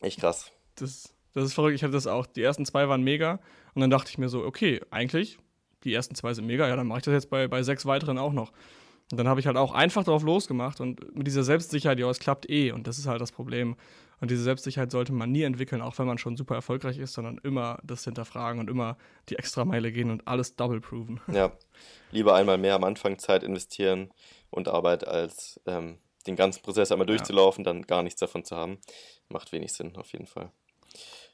echt krass. Das, das ist verrückt. Ich hatte das auch. Die ersten zwei waren mega. Und dann dachte ich mir so, okay, eigentlich, die ersten zwei sind mega, ja, dann mache ich das jetzt bei, bei sechs weiteren auch noch. Und dann habe ich halt auch einfach drauf losgemacht und mit dieser Selbstsicherheit, ja, es klappt eh. Und das ist halt das Problem. Und diese Selbstsicherheit sollte man nie entwickeln, auch wenn man schon super erfolgreich ist, sondern immer das hinterfragen und immer die Extrameile gehen und alles double proven. Ja, lieber einmal mehr am Anfang Zeit investieren und Arbeit, als ähm, den ganzen Prozess einmal durchzulaufen, ja. dann gar nichts davon zu haben. Macht wenig Sinn, auf jeden Fall.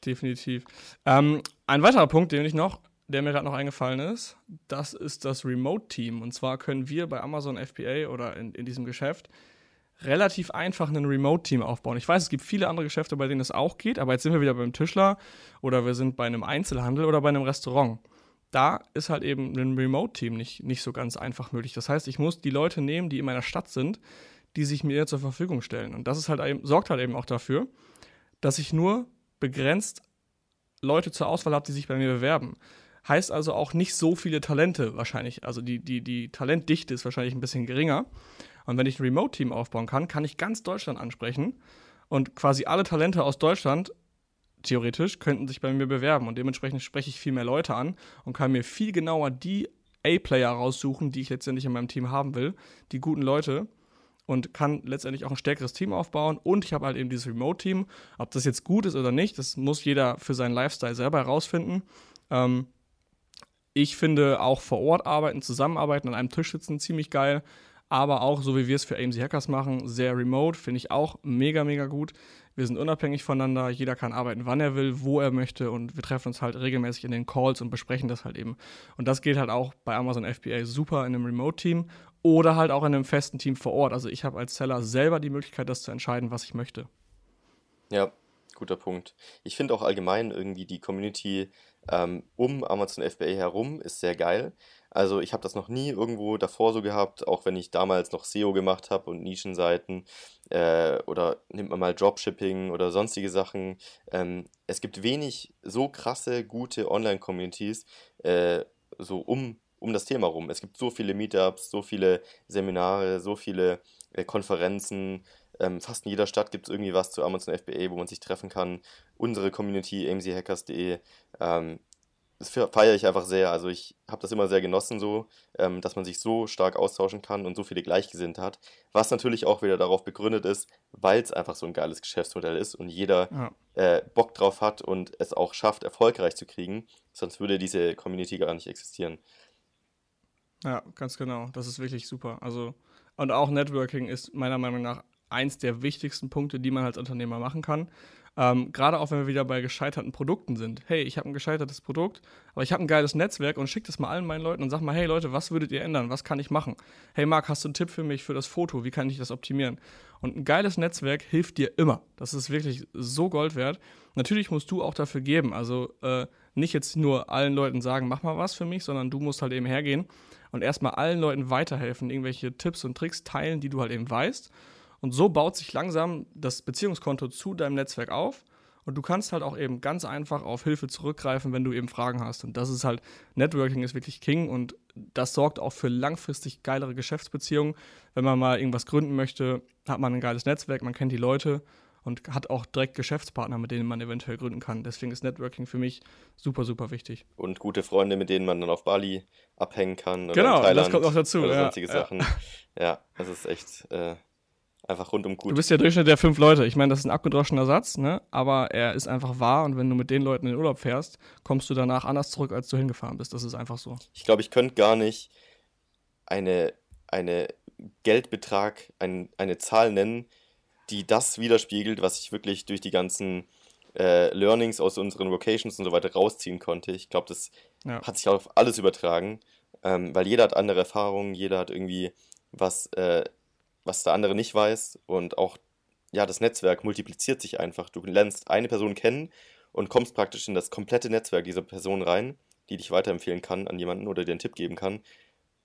Definitiv. Ähm, ein weiterer Punkt, den ich noch, der mir gerade noch eingefallen ist, das ist das Remote-Team. Und zwar können wir bei Amazon FBA oder in, in diesem Geschäft relativ einfach ein Remote-Team aufbauen. Ich weiß, es gibt viele andere Geschäfte, bei denen es auch geht, aber jetzt sind wir wieder beim Tischler oder wir sind bei einem Einzelhandel oder bei einem Restaurant. Da ist halt eben ein Remote-Team nicht, nicht so ganz einfach möglich. Das heißt, ich muss die Leute nehmen, die in meiner Stadt sind, die sich mir zur Verfügung stellen. Und das ist halt eben, sorgt halt eben auch dafür, dass ich nur begrenzt Leute zur Auswahl habe, die sich bei mir bewerben. Heißt also auch nicht so viele Talente wahrscheinlich. Also die, die, die Talentdichte ist wahrscheinlich ein bisschen geringer. Und wenn ich ein Remote-Team aufbauen kann, kann ich ganz Deutschland ansprechen und quasi alle Talente aus Deutschland theoretisch könnten sich bei mir bewerben und dementsprechend spreche ich viel mehr Leute an und kann mir viel genauer die A-Player raussuchen, die ich letztendlich in meinem Team haben will, die guten Leute und kann letztendlich auch ein stärkeres Team aufbauen und ich habe halt eben dieses Remote-Team. Ob das jetzt gut ist oder nicht, das muss jeder für seinen Lifestyle selber herausfinden. Ähm, ich finde auch vor Ort arbeiten, zusammenarbeiten, an einem Tisch sitzen ziemlich geil aber auch, so wie wir es für AMC Hackers machen, sehr remote, finde ich auch mega, mega gut. Wir sind unabhängig voneinander, jeder kann arbeiten, wann er will, wo er möchte und wir treffen uns halt regelmäßig in den Calls und besprechen das halt eben. Und das geht halt auch bei Amazon FBA super in einem Remote-Team oder halt auch in einem festen Team vor Ort. Also ich habe als Seller selber die Möglichkeit, das zu entscheiden, was ich möchte. Ja, guter Punkt. Ich finde auch allgemein irgendwie die Community ähm, um Amazon FBA herum ist sehr geil. Also ich habe das noch nie irgendwo davor so gehabt, auch wenn ich damals noch SEO gemacht habe und Nischenseiten äh, oder nimmt man mal Dropshipping oder sonstige Sachen. Ähm, es gibt wenig so krasse, gute Online-Communities äh, so um, um das Thema rum. Es gibt so viele Meetups, so viele Seminare, so viele äh, Konferenzen. Ähm, fast in jeder Stadt gibt es irgendwie was zu Amazon FBA, wo man sich treffen kann. Unsere Community, amchackers.de, ähm, das feiere ich einfach sehr. Also ich habe das immer sehr genossen so, ähm, dass man sich so stark austauschen kann und so viele Gleichgesinnte hat. Was natürlich auch wieder darauf begründet ist, weil es einfach so ein geiles Geschäftsmodell ist und jeder ja. äh, Bock drauf hat und es auch schafft, erfolgreich zu kriegen. Sonst würde diese Community gar nicht existieren. Ja, ganz genau. Das ist wirklich super. Also, und auch Networking ist meiner Meinung nach eins der wichtigsten Punkte, die man als Unternehmer machen kann. Ähm, Gerade auch wenn wir wieder bei gescheiterten Produkten sind. Hey, ich habe ein gescheitertes Produkt, aber ich habe ein geiles Netzwerk und schicke das mal allen meinen Leuten und sag mal, hey Leute, was würdet ihr ändern? Was kann ich machen? Hey Marc, hast du einen Tipp für mich für das Foto? Wie kann ich das optimieren? Und ein geiles Netzwerk hilft dir immer. Das ist wirklich so Gold wert. Natürlich musst du auch dafür geben. Also äh, nicht jetzt nur allen Leuten sagen, mach mal was für mich, sondern du musst halt eben hergehen und erstmal allen Leuten weiterhelfen, irgendwelche Tipps und Tricks teilen, die du halt eben weißt. Und so baut sich langsam das Beziehungskonto zu deinem Netzwerk auf. Und du kannst halt auch eben ganz einfach auf Hilfe zurückgreifen, wenn du eben Fragen hast. Und das ist halt, Networking ist wirklich King und das sorgt auch für langfristig geilere Geschäftsbeziehungen. Wenn man mal irgendwas gründen möchte, hat man ein geiles Netzwerk, man kennt die Leute und hat auch direkt Geschäftspartner, mit denen man eventuell gründen kann. Deswegen ist Networking für mich super, super wichtig. Und gute Freunde, mit denen man dann auf Bali abhängen kann. genau, das kommt auch dazu. Oder ja, sonstige Sachen. Ja, das ist echt äh, einfach rundum gut. Du bist der Durchschnitt der fünf Leute. Ich meine, das ist ein abgedroschener Satz, ne? aber er ist einfach wahr und wenn du mit den Leuten in den Urlaub fährst, kommst du danach anders zurück, als du hingefahren bist. Das ist einfach so. Ich glaube, ich könnte gar nicht eine, eine Geldbetrag, ein, eine Zahl nennen, die das widerspiegelt, was ich wirklich durch die ganzen äh, Learnings aus unseren Vocations und so weiter rausziehen konnte. Ich glaube, das ja. hat sich auf alles übertragen, ähm, weil jeder hat andere Erfahrungen, jeder hat irgendwie was, äh, was der andere nicht weiß und auch ja, das Netzwerk multipliziert sich einfach. Du lernst eine Person kennen und kommst praktisch in das komplette Netzwerk dieser Person rein, die dich weiterempfehlen kann an jemanden oder dir einen Tipp geben kann.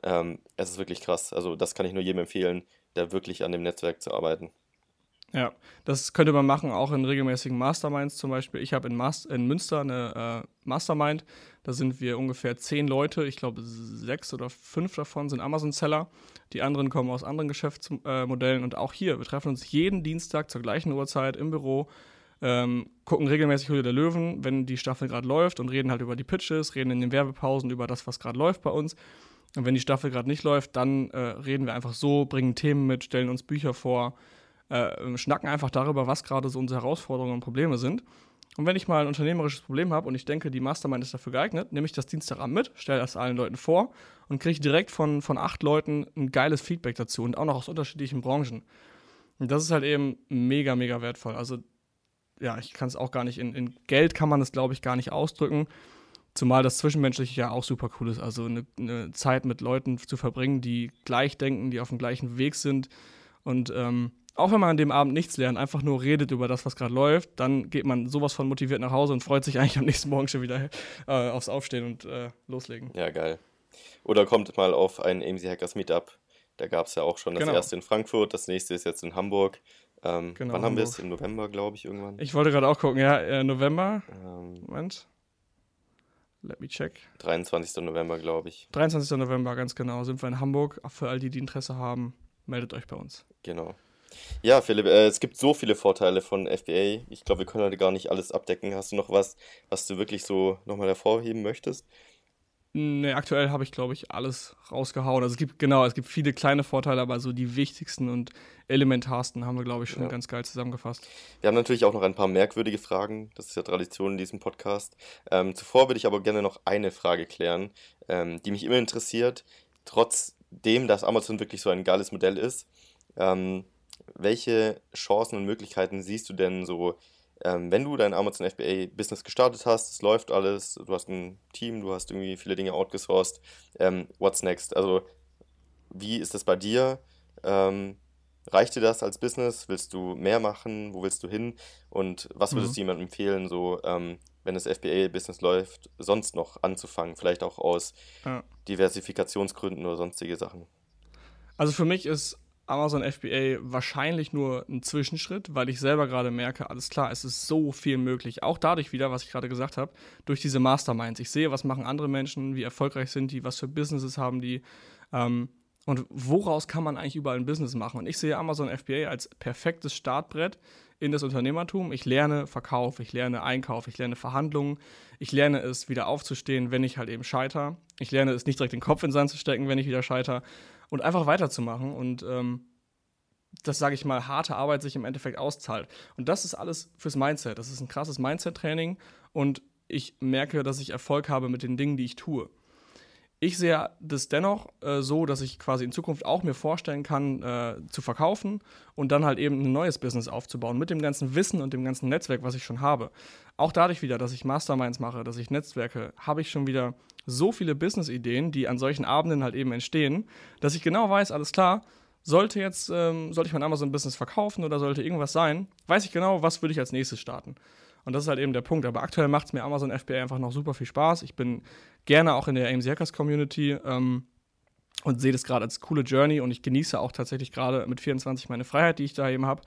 Ähm, es ist wirklich krass. Also das kann ich nur jedem empfehlen, der wirklich an dem Netzwerk zu arbeiten. Ja, das könnte man machen, auch in regelmäßigen Masterminds. Zum Beispiel. Ich habe in, in, Münster eine äh, Mastermind, da sind wir ungefähr zehn Leute, ich glaube sechs oder fünf davon sind Amazon-Seller, die anderen kommen aus anderen Geschäftsmodellen. Und auch hier, wir treffen uns jeden Dienstag zur gleichen Uhrzeit im Büro, ähm, gucken regelmäßig Höhle der Löwen, wenn die Staffel gerade läuft und reden halt über die Pitches, reden in den Werbepausen über das, was gerade läuft bei uns. Und wenn die Staffel gerade nicht läuft, dann äh, reden wir einfach so, bringen Themen mit, stellen uns Bücher vor, äh, schnacken einfach darüber, was gerade so unsere Herausforderungen und Probleme sind. Und wenn ich mal ein unternehmerisches Problem habe und ich denke, die Mastermind ist dafür geeignet, nehme ich das Dienstagabend mit, stelle das allen Leuten vor und kriege direkt von, von acht Leuten ein geiles Feedback dazu und auch noch aus unterschiedlichen Branchen. Und das ist halt eben mega, mega wertvoll. Also, ja, ich kann es auch gar nicht, in, in Geld kann man das, glaube ich, gar nicht ausdrücken. Zumal das Zwischenmenschliche ja auch super cool ist. Also eine, eine Zeit mit Leuten zu verbringen, die gleich denken, die auf dem gleichen Weg sind und ähm, auch wenn man an dem Abend nichts lernt, einfach nur redet über das, was gerade läuft, dann geht man sowas von motiviert nach Hause und freut sich eigentlich am nächsten Morgen schon wieder äh, aufs Aufstehen und äh, loslegen. Ja, geil. Oder kommt mal auf ein AMC Hackers Meetup. Da gab es ja auch schon das genau. erste in Frankfurt, das nächste ist jetzt in Hamburg. Ähm, genau, wann haben wir es? Im November, glaube ich, irgendwann. Ich wollte gerade auch gucken, ja, äh, November. Ähm, Moment. Let me check. 23. November, glaube ich. 23. November, ganz genau. Sind wir in Hamburg. Auch für all die, die Interesse haben, meldet euch bei uns. Genau. Ja, Philipp, äh, es gibt so viele Vorteile von FBA. Ich glaube, wir können heute gar nicht alles abdecken. Hast du noch was, was du wirklich so nochmal hervorheben möchtest? Ne, aktuell habe ich, glaube ich, alles rausgehauen. Also es gibt, genau, es gibt viele kleine Vorteile, aber so die wichtigsten und elementarsten haben wir, glaube ich, schon ja. ganz geil zusammengefasst. Wir haben natürlich auch noch ein paar merkwürdige Fragen. Das ist ja Tradition in diesem Podcast. Ähm, zuvor würde ich aber gerne noch eine Frage klären, ähm, die mich immer interessiert. Trotzdem, dass Amazon wirklich so ein geiles Modell ist, ähm, welche Chancen und Möglichkeiten siehst du denn so, ähm, wenn du dein Amazon FBA Business gestartet hast, es läuft alles, du hast ein Team, du hast irgendwie viele Dinge outgesourced, ähm, what's next? Also, wie ist das bei dir? Ähm, reicht dir das als Business? Willst du mehr machen? Wo willst du hin? Und was würdest mhm. du jemandem empfehlen, so, ähm, wenn das FBA-Business läuft, sonst noch anzufangen? Vielleicht auch aus ja. Diversifikationsgründen oder sonstige Sachen. Also für mich ist Amazon FBA wahrscheinlich nur ein Zwischenschritt, weil ich selber gerade merke, alles klar, es ist so viel möglich. Auch dadurch wieder, was ich gerade gesagt habe, durch diese Masterminds. Ich sehe, was machen andere Menschen, wie erfolgreich sind die, was für Businesses haben die. Ähm, und woraus kann man eigentlich überall ein Business machen. Und ich sehe Amazon FBA als perfektes Startbrett in das Unternehmertum. Ich lerne Verkauf, ich lerne Einkauf, ich lerne Verhandlungen, ich lerne es wieder aufzustehen, wenn ich halt eben scheiter. Ich lerne es nicht direkt den Kopf in den Sand zu stecken, wenn ich wieder scheiter und einfach weiterzumachen und ähm, das, sage ich mal, harte Arbeit sich im Endeffekt auszahlt. Und das ist alles fürs Mindset. Das ist ein krasses Mindset-Training und ich merke, dass ich Erfolg habe mit den Dingen, die ich tue. Ich sehe das dennoch äh, so, dass ich quasi in Zukunft auch mir vorstellen kann, äh, zu verkaufen und dann halt eben ein neues Business aufzubauen mit dem ganzen Wissen und dem ganzen Netzwerk, was ich schon habe. Auch dadurch wieder, dass ich Masterminds mache, dass ich Netzwerke, habe ich schon wieder so viele Business-Ideen, die an solchen Abenden halt eben entstehen, dass ich genau weiß, alles klar, sollte jetzt, ähm, sollte ich mein Amazon-Business verkaufen oder sollte irgendwas sein, weiß ich genau, was würde ich als nächstes starten. Und das ist halt eben der Punkt. Aber aktuell macht es mir Amazon FBA einfach noch super viel Spaß. Ich bin gerne auch in der AMC Hackers Community ähm, und sehe das gerade als coole Journey und ich genieße auch tatsächlich gerade mit 24 meine Freiheit, die ich da eben habe.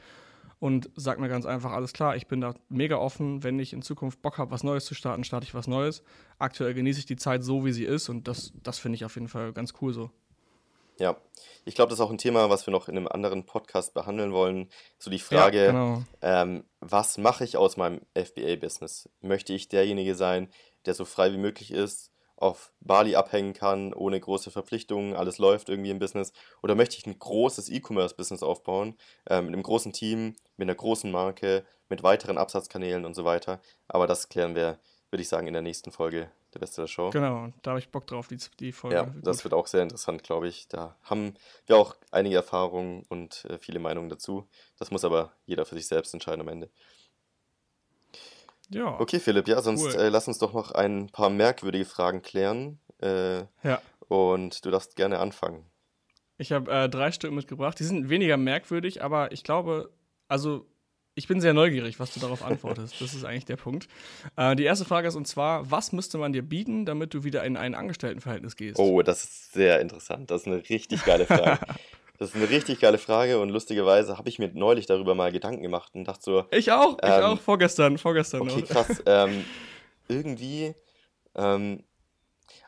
Und sage mir ganz einfach, alles klar, ich bin da mega offen. Wenn ich in Zukunft Bock habe, was Neues zu starten, starte ich was Neues. Aktuell genieße ich die Zeit so, wie sie ist und das, das finde ich auf jeden Fall ganz cool so. Ja, ich glaube, das ist auch ein Thema, was wir noch in einem anderen Podcast behandeln wollen. So die Frage, ja, genau. ähm, was mache ich aus meinem FBA-Business? Möchte ich derjenige sein, der so frei wie möglich ist, auf Bali abhängen kann, ohne große Verpflichtungen, alles läuft irgendwie im Business? Oder möchte ich ein großes E-Commerce-Business aufbauen, äh, mit einem großen Team, mit einer großen Marke, mit weiteren Absatzkanälen und so weiter? Aber das klären wir, würde ich sagen, in der nächsten Folge der Beste der Show. Genau, da habe ich Bock drauf, die, die Folge. Ja, das wird auch sehr interessant, glaube ich. Da haben wir auch einige Erfahrungen und äh, viele Meinungen dazu. Das muss aber jeder für sich selbst entscheiden am Ende. Ja. Okay, Philipp, ja, sonst cool. äh, lass uns doch noch ein paar merkwürdige Fragen klären. Äh, ja. Und du darfst gerne anfangen. Ich habe äh, drei Stück mitgebracht. Die sind weniger merkwürdig, aber ich glaube, also ich bin sehr neugierig, was du darauf antwortest. Das ist eigentlich der Punkt. Äh, die erste Frage ist und zwar: Was müsste man dir bieten, damit du wieder in ein Angestelltenverhältnis gehst? Oh, das ist sehr interessant. Das ist eine richtig geile Frage. das ist eine richtig geile Frage und lustigerweise habe ich mir neulich darüber mal Gedanken gemacht und dachte so. Ich auch, ähm, ich auch, vorgestern, vorgestern. Okay, noch. krass. Ähm, irgendwie, ähm,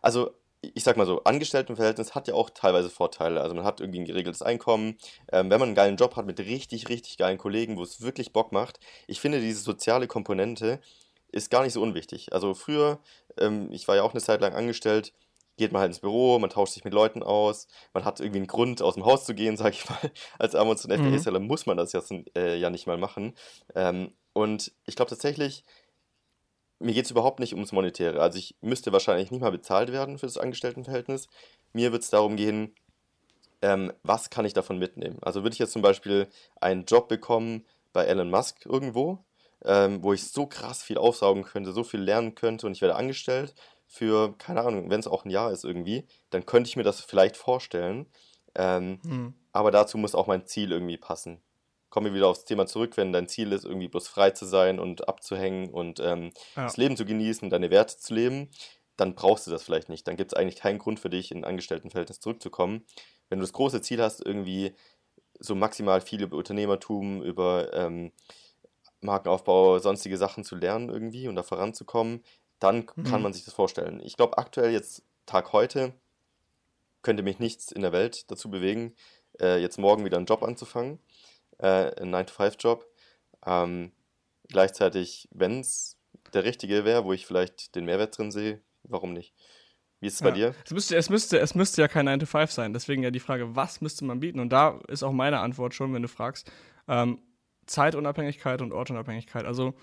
also ich sag mal so, Angestelltenverhältnis hat ja auch teilweise Vorteile. Also man hat irgendwie ein geregeltes Einkommen. Ähm, wenn man einen geilen Job hat mit richtig, richtig geilen Kollegen, wo es wirklich Bock macht. Ich finde, diese soziale Komponente ist gar nicht so unwichtig. Also früher, ähm, ich war ja auch eine Zeit lang angestellt, geht man halt ins Büro, man tauscht sich mit Leuten aus, man hat irgendwie einen Grund, aus dem Haus zu gehen, sag ich mal. Als Amazon FBA-Seller mhm. muss man das ja, äh, ja nicht mal machen. Ähm, und ich glaube tatsächlich, mir geht es überhaupt nicht ums Monetäre. Also ich müsste wahrscheinlich nicht mal bezahlt werden für das Angestelltenverhältnis. Mir wird es darum gehen, ähm, was kann ich davon mitnehmen? Also würde ich jetzt zum Beispiel einen Job bekommen bei Elon Musk irgendwo, ähm, wo ich so krass viel aufsaugen könnte, so viel lernen könnte und ich werde angestellt für, keine Ahnung, wenn es auch ein Jahr ist irgendwie, dann könnte ich mir das vielleicht vorstellen. Ähm, hm. Aber dazu muss auch mein Ziel irgendwie passen kommen wir wieder aufs Thema zurück, wenn dein Ziel ist, irgendwie bloß frei zu sein und abzuhängen und ähm, ja. das Leben zu genießen, deine Werte zu leben, dann brauchst du das vielleicht nicht. Dann gibt es eigentlich keinen Grund für dich, in ein Angestelltenverhältnis zurückzukommen. Wenn du das große Ziel hast, irgendwie so maximal viel über Unternehmertum, über ähm, Markenaufbau, sonstige Sachen zu lernen irgendwie und da voranzukommen, dann mhm. kann man sich das vorstellen. Ich glaube, aktuell jetzt, Tag heute, könnte mich nichts in der Welt dazu bewegen, äh, jetzt morgen wieder einen Job anzufangen äh, einen 9-to-5-Job. Ähm, gleichzeitig, wenn es der richtige wäre, wo ich vielleicht den Mehrwert drin sehe, warum nicht? Wie ist es bei dir? Es müsste, es, müsste, es müsste ja kein 9-to-5 sein. Deswegen ja die Frage, was müsste man bieten? Und da ist auch meine Antwort schon, wenn du fragst, ähm, Zeitunabhängigkeit und Ortunabhängigkeit. Also,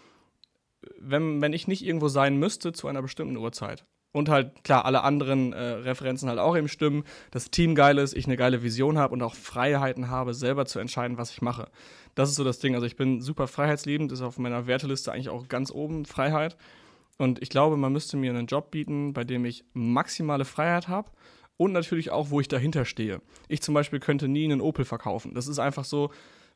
wenn, wenn ich nicht irgendwo sein müsste zu einer bestimmten Uhrzeit, und halt, klar, alle anderen äh, Referenzen halt auch eben stimmen. Das Team geil ist, ich eine geile Vision habe und auch Freiheiten habe, selber zu entscheiden, was ich mache. Das ist so das Ding. Also ich bin super freiheitsliebend, ist auf meiner Werteliste eigentlich auch ganz oben Freiheit. Und ich glaube, man müsste mir einen Job bieten, bei dem ich maximale Freiheit habe und natürlich auch, wo ich dahinter stehe. Ich zum Beispiel könnte nie einen Opel verkaufen. Das ist einfach so,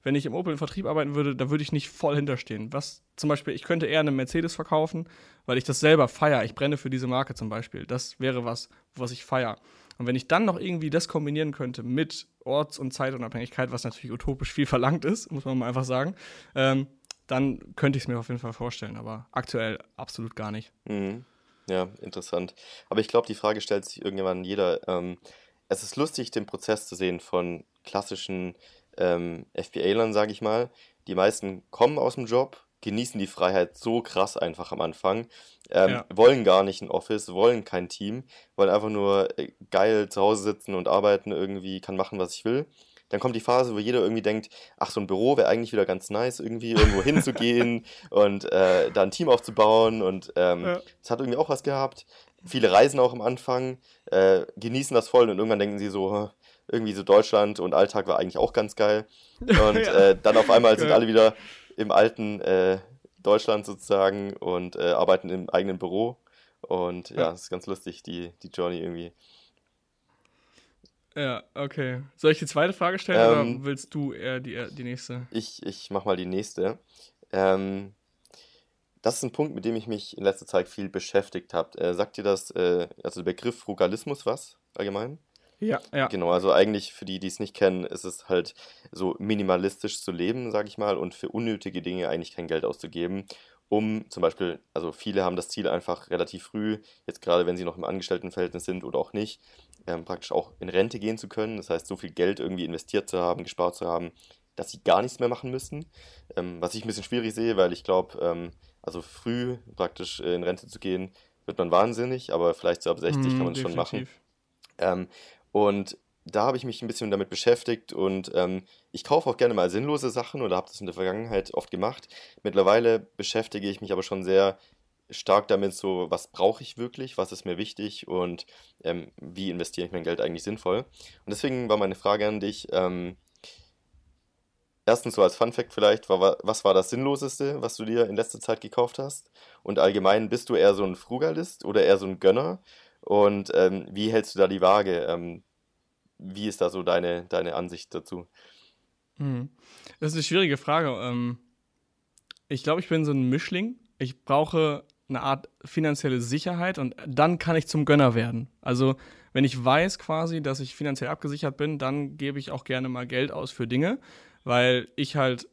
wenn ich im Opel im Vertrieb arbeiten würde, da würde ich nicht voll hinterstehen. Was zum Beispiel, ich könnte eher eine Mercedes verkaufen, weil ich das selber feiere. Ich brenne für diese Marke zum Beispiel. Das wäre was, was ich feiere. Und wenn ich dann noch irgendwie das kombinieren könnte mit Orts- und Zeitunabhängigkeit, was natürlich utopisch viel verlangt ist, muss man mal einfach sagen, ähm, dann könnte ich es mir auf jeden Fall vorstellen. Aber aktuell absolut gar nicht. Mhm. Ja, interessant. Aber ich glaube, die Frage stellt sich irgendwann jeder. Ähm, es ist lustig, den Prozess zu sehen von klassischen ähm, FBA-Lern, sage ich mal. Die meisten kommen aus dem Job, genießen die Freiheit so krass einfach am Anfang, ähm, ja. wollen gar nicht ein Office, wollen kein Team, wollen einfach nur äh, geil zu Hause sitzen und arbeiten irgendwie, kann machen, was ich will. Dann kommt die Phase, wo jeder irgendwie denkt, ach, so ein Büro wäre eigentlich wieder ganz nice, irgendwie irgendwo hinzugehen und äh, da ein Team aufzubauen und ähm, ja. das hat irgendwie auch was gehabt. Viele reisen auch am Anfang, äh, genießen das voll und irgendwann denken sie so, irgendwie so Deutschland und Alltag war eigentlich auch ganz geil. Und ja. äh, dann auf einmal sind alle wieder im alten äh, Deutschland sozusagen und äh, arbeiten im eigenen Büro. Und ja, es ist ganz lustig, die, die Journey irgendwie. Ja, okay. Soll ich die zweite Frage stellen ähm, oder willst du eher die, die nächste? Ich, ich mach mal die nächste. Ähm, das ist ein Punkt, mit dem ich mich in letzter Zeit viel beschäftigt habe. Äh, sagt dir das, äh, also der Begriff Frugalismus was allgemein? Ja, ja. Genau, also eigentlich für die, die es nicht kennen, ist es halt so minimalistisch zu leben, sag ich mal, und für unnötige Dinge eigentlich kein Geld auszugeben, um zum Beispiel, also viele haben das Ziel einfach relativ früh, jetzt gerade wenn sie noch im Angestelltenverhältnis sind oder auch nicht, ähm, praktisch auch in Rente gehen zu können. Das heißt, so viel Geld irgendwie investiert zu haben, gespart zu haben, dass sie gar nichts mehr machen müssen. Ähm, was ich ein bisschen schwierig sehe, weil ich glaube, ähm, also früh praktisch äh, in Rente zu gehen, wird man wahnsinnig, aber vielleicht so ab 60 mm, kann man es schon machen. Ähm, und da habe ich mich ein bisschen damit beschäftigt und ähm, ich kaufe auch gerne mal sinnlose Sachen oder habe das in der Vergangenheit oft gemacht. Mittlerweile beschäftige ich mich aber schon sehr stark damit, so was brauche ich wirklich, was ist mir wichtig und ähm, wie investiere ich mein Geld eigentlich sinnvoll. Und deswegen war meine Frage an dich, ähm, erstens so als Fun Fact vielleicht, was war das Sinnloseste, was du dir in letzter Zeit gekauft hast? Und allgemein, bist du eher so ein Frugalist oder eher so ein Gönner? Und ähm, wie hältst du da die Waage? Ähm, wie ist da so deine, deine Ansicht dazu? Hm. Das ist eine schwierige Frage. Ähm, ich glaube, ich bin so ein Mischling. Ich brauche eine Art finanzielle Sicherheit und dann kann ich zum Gönner werden. Also wenn ich weiß quasi, dass ich finanziell abgesichert bin, dann gebe ich auch gerne mal Geld aus für Dinge, weil ich halt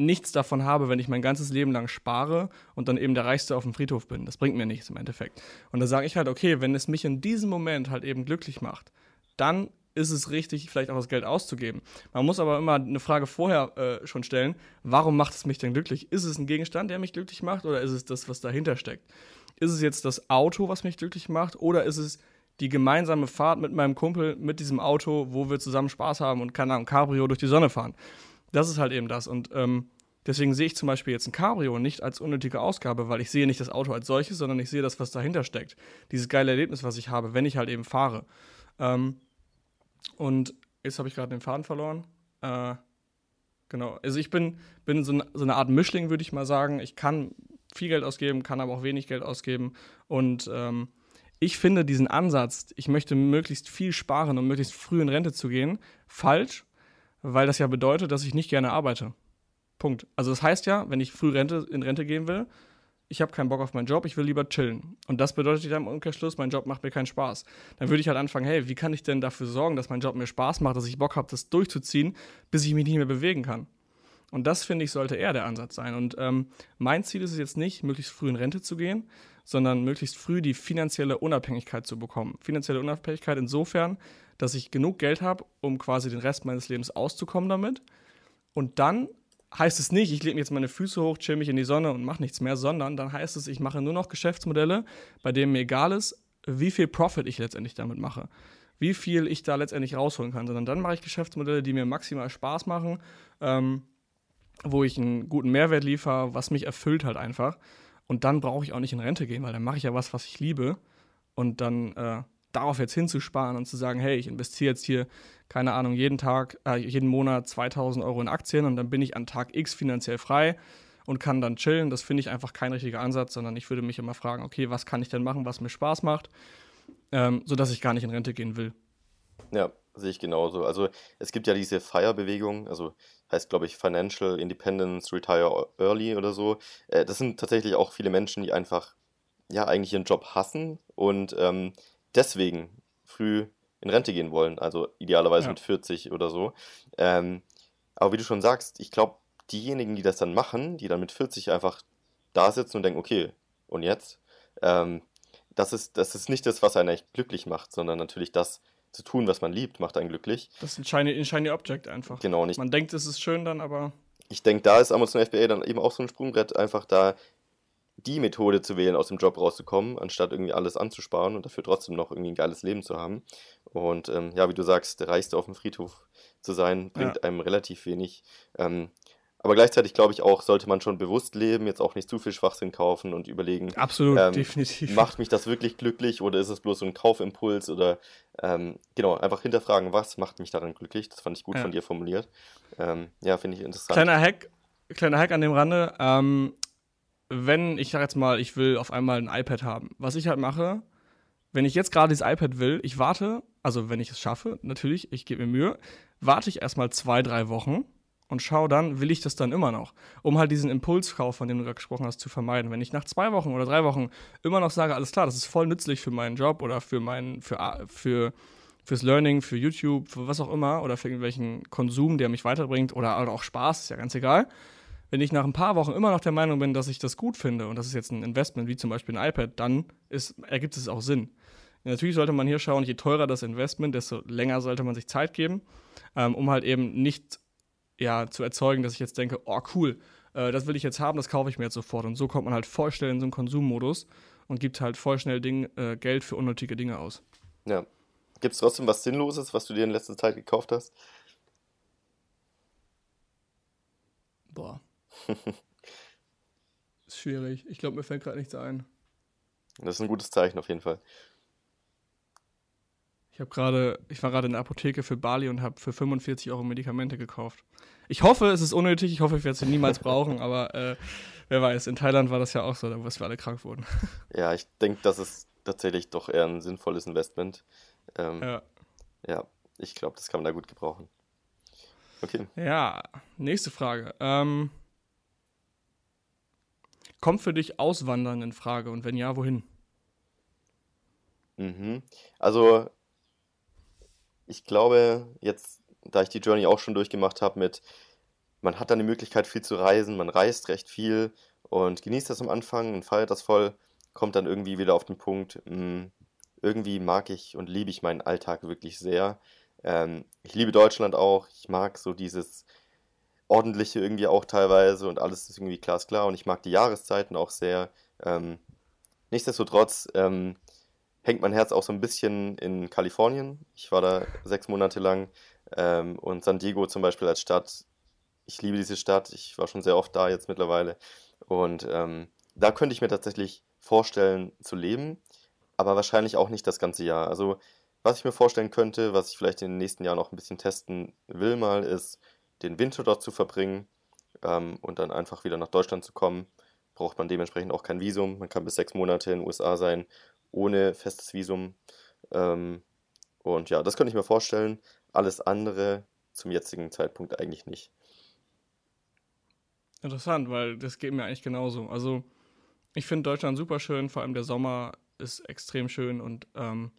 nichts davon habe, wenn ich mein ganzes Leben lang spare und dann eben der Reichste auf dem Friedhof bin. Das bringt mir nichts im Endeffekt. Und da sage ich halt, okay, wenn es mich in diesem Moment halt eben glücklich macht, dann ist es richtig, vielleicht auch das Geld auszugeben. Man muss aber immer eine Frage vorher äh, schon stellen, warum macht es mich denn glücklich? Ist es ein Gegenstand, der mich glücklich macht oder ist es das, was dahinter steckt? Ist es jetzt das Auto, was mich glücklich macht oder ist es die gemeinsame Fahrt mit meinem Kumpel mit diesem Auto, wo wir zusammen Spaß haben und keine Ahnung, Cabrio durch die Sonne fahren? Das ist halt eben das. Und ähm, deswegen sehe ich zum Beispiel jetzt ein Cabrio nicht als unnötige Ausgabe, weil ich sehe nicht das Auto als solches, sondern ich sehe das, was dahinter steckt. Dieses geile Erlebnis, was ich habe, wenn ich halt eben fahre. Ähm, und jetzt habe ich gerade den Faden verloren. Äh, genau. Also ich bin, bin so, so eine Art Mischling, würde ich mal sagen. Ich kann viel Geld ausgeben, kann aber auch wenig Geld ausgeben. Und ähm, ich finde diesen Ansatz, ich möchte möglichst viel sparen, um möglichst früh in Rente zu gehen, falsch weil das ja bedeutet, dass ich nicht gerne arbeite. Punkt. Also das heißt ja, wenn ich früh Rente, in Rente gehen will, ich habe keinen Bock auf meinen Job, ich will lieber chillen. Und das bedeutet ja im Umkehrschluss, mein Job macht mir keinen Spaß. Dann würde ich halt anfangen, hey, wie kann ich denn dafür sorgen, dass mein Job mir Spaß macht, dass ich Bock habe, das durchzuziehen, bis ich mich nicht mehr bewegen kann. Und das, finde ich, sollte eher der Ansatz sein. Und ähm, mein Ziel ist es jetzt nicht, möglichst früh in Rente zu gehen, sondern möglichst früh die finanzielle Unabhängigkeit zu bekommen. Finanzielle Unabhängigkeit insofern, dass ich genug Geld habe, um quasi den Rest meines Lebens auszukommen damit. Und dann heißt es nicht, ich lege mir jetzt meine Füße hoch, chill mich in die Sonne und mache nichts mehr, sondern dann heißt es, ich mache nur noch Geschäftsmodelle, bei denen mir egal ist, wie viel Profit ich letztendlich damit mache. Wie viel ich da letztendlich rausholen kann, sondern dann mache ich Geschäftsmodelle, die mir maximal Spaß machen, ähm, wo ich einen guten Mehrwert liefere, was mich erfüllt halt einfach. Und dann brauche ich auch nicht in Rente gehen, weil dann mache ich ja was, was ich liebe. Und dann äh, darauf jetzt hinzusparen und zu sagen, hey, ich investiere jetzt hier, keine Ahnung, jeden Tag, äh, jeden Monat 2000 Euro in Aktien und dann bin ich an Tag X finanziell frei und kann dann chillen. Das finde ich einfach kein richtiger Ansatz, sondern ich würde mich immer fragen, okay, was kann ich denn machen, was mir Spaß macht, ähm, sodass ich gar nicht in Rente gehen will. Ja, sehe ich genauso. Also es gibt ja diese FIRE-Bewegung, also heißt, glaube ich, Financial Independence Retire Early oder so. Äh, das sind tatsächlich auch viele Menschen, die einfach ja eigentlich ihren Job hassen und ähm, deswegen früh in Rente gehen wollen, also idealerweise ja. mit 40 oder so. Ähm, aber wie du schon sagst, ich glaube, diejenigen, die das dann machen, die dann mit 40 einfach da sitzen und denken, okay, und jetzt? Ähm, das, ist, das ist nicht das, was einen echt glücklich macht, sondern natürlich das, zu tun, was man liebt, macht einen glücklich. Das ist ein shiny, ein shiny Object einfach. Genau, nicht. Man denkt, es ist schön dann, aber. Ich denke, da ist Amazon FBA dann eben auch so ein Sprungbrett, einfach da die Methode zu wählen, aus dem Job rauszukommen, anstatt irgendwie alles anzusparen und dafür trotzdem noch irgendwie ein geiles Leben zu haben. Und ähm, ja, wie du sagst, der Reichste auf dem Friedhof zu sein, bringt ja. einem relativ wenig. Ähm, aber gleichzeitig glaube ich auch, sollte man schon bewusst leben, jetzt auch nicht zu viel Schwachsinn kaufen und überlegen, Absolut, ähm, definitiv. macht mich das wirklich glücklich oder ist es bloß so ein Kaufimpuls oder ähm, genau, einfach hinterfragen, was macht mich daran glücklich. Das fand ich gut ja. von dir formuliert. Ähm, ja, finde ich interessant. Kleiner Hack, kleiner Hack an dem Rande. Wenn, ich sag jetzt mal, ich will auf einmal ein iPad haben, was ich halt mache, wenn ich jetzt gerade dieses iPad will, ich warte, also wenn ich es schaffe, natürlich, ich gebe mir Mühe, warte ich erstmal zwei, drei Wochen und schaue dann, will ich das dann immer noch, um halt diesen Impulskauf, von dem du gerade gesprochen hast, zu vermeiden. Wenn ich nach zwei Wochen oder drei Wochen immer noch sage, alles klar, das ist voll nützlich für meinen Job oder für mein, für, für, fürs Learning, für YouTube, für was auch immer oder für irgendwelchen Konsum, der mich weiterbringt oder auch Spaß, ist ja ganz egal. Wenn ich nach ein paar Wochen immer noch der Meinung bin, dass ich das gut finde und das ist jetzt ein Investment wie zum Beispiel ein iPad, dann ist, ergibt es auch Sinn. Natürlich sollte man hier schauen, je teurer das Investment, desto länger sollte man sich Zeit geben, ähm, um halt eben nicht ja, zu erzeugen, dass ich jetzt denke, oh cool, äh, das will ich jetzt haben, das kaufe ich mir jetzt sofort. Und so kommt man halt voll schnell in so einen Konsummodus und gibt halt voll schnell Ding, äh, Geld für unnötige Dinge aus. Ja. Gibt es trotzdem was Sinnloses, was du dir in letzter Zeit gekauft hast? Boah. ist schwierig. Ich glaube, mir fällt gerade nichts ein. Das ist ein gutes Zeichen auf jeden Fall. Ich habe gerade, ich war gerade in der Apotheke für Bali und habe für 45 Euro Medikamente gekauft. Ich hoffe, es ist unnötig. Ich hoffe, ich werde sie niemals brauchen. Aber äh, wer weiß, in Thailand war das ja auch so, dass wir alle krank wurden. Ja, ich denke, das ist tatsächlich doch eher ein sinnvolles Investment. Ähm, ja. Ja, ich glaube, das kann man da gut gebrauchen. Okay. Ja, nächste Frage. Ähm, kommt für dich Auswandern in Frage und wenn ja, wohin? Mhm. Also ich glaube, jetzt, da ich die Journey auch schon durchgemacht habe mit, man hat dann die Möglichkeit, viel zu reisen, man reist recht viel und genießt das am Anfang und feiert das voll, kommt dann irgendwie wieder auf den Punkt, mh, hm, irgendwie mag ich und liebe ich meinen Alltag wirklich sehr. Ähm, ich liebe Deutschland auch, ich mag so dieses ordentliche irgendwie auch teilweise und alles ist irgendwie glasklar und ich mag die Jahreszeiten auch sehr. Ähm, nichtsdestotrotz ähm, hängt mein Herz auch so ein bisschen in Kalifornien. Ich war da sechs Monate lang ähm, und San Diego zum Beispiel als Stadt. Ich liebe diese Stadt. Ich war schon sehr oft da jetzt mittlerweile. Und ähm, da könnte ich mir tatsächlich vorstellen zu leben, aber wahrscheinlich auch nicht das ganze Jahr. Also was ich mir vorstellen könnte, was ich vielleicht in den nächsten Jahren auch ein bisschen testen will mal, ist den Winter dort zu verbringen ähm, und dann einfach wieder nach Deutschland zu kommen. Braucht man dementsprechend auch kein Visum. Man kann bis sechs Monate in den USA sein ohne festes Visum. Ähm, und ja, das könnte ich mir vorstellen. Alles andere zum jetzigen Zeitpunkt eigentlich nicht. Interessant, weil das geht mir eigentlich genauso. Also ich finde Deutschland super schön, vor allem der Sommer ist extrem schön und ähm,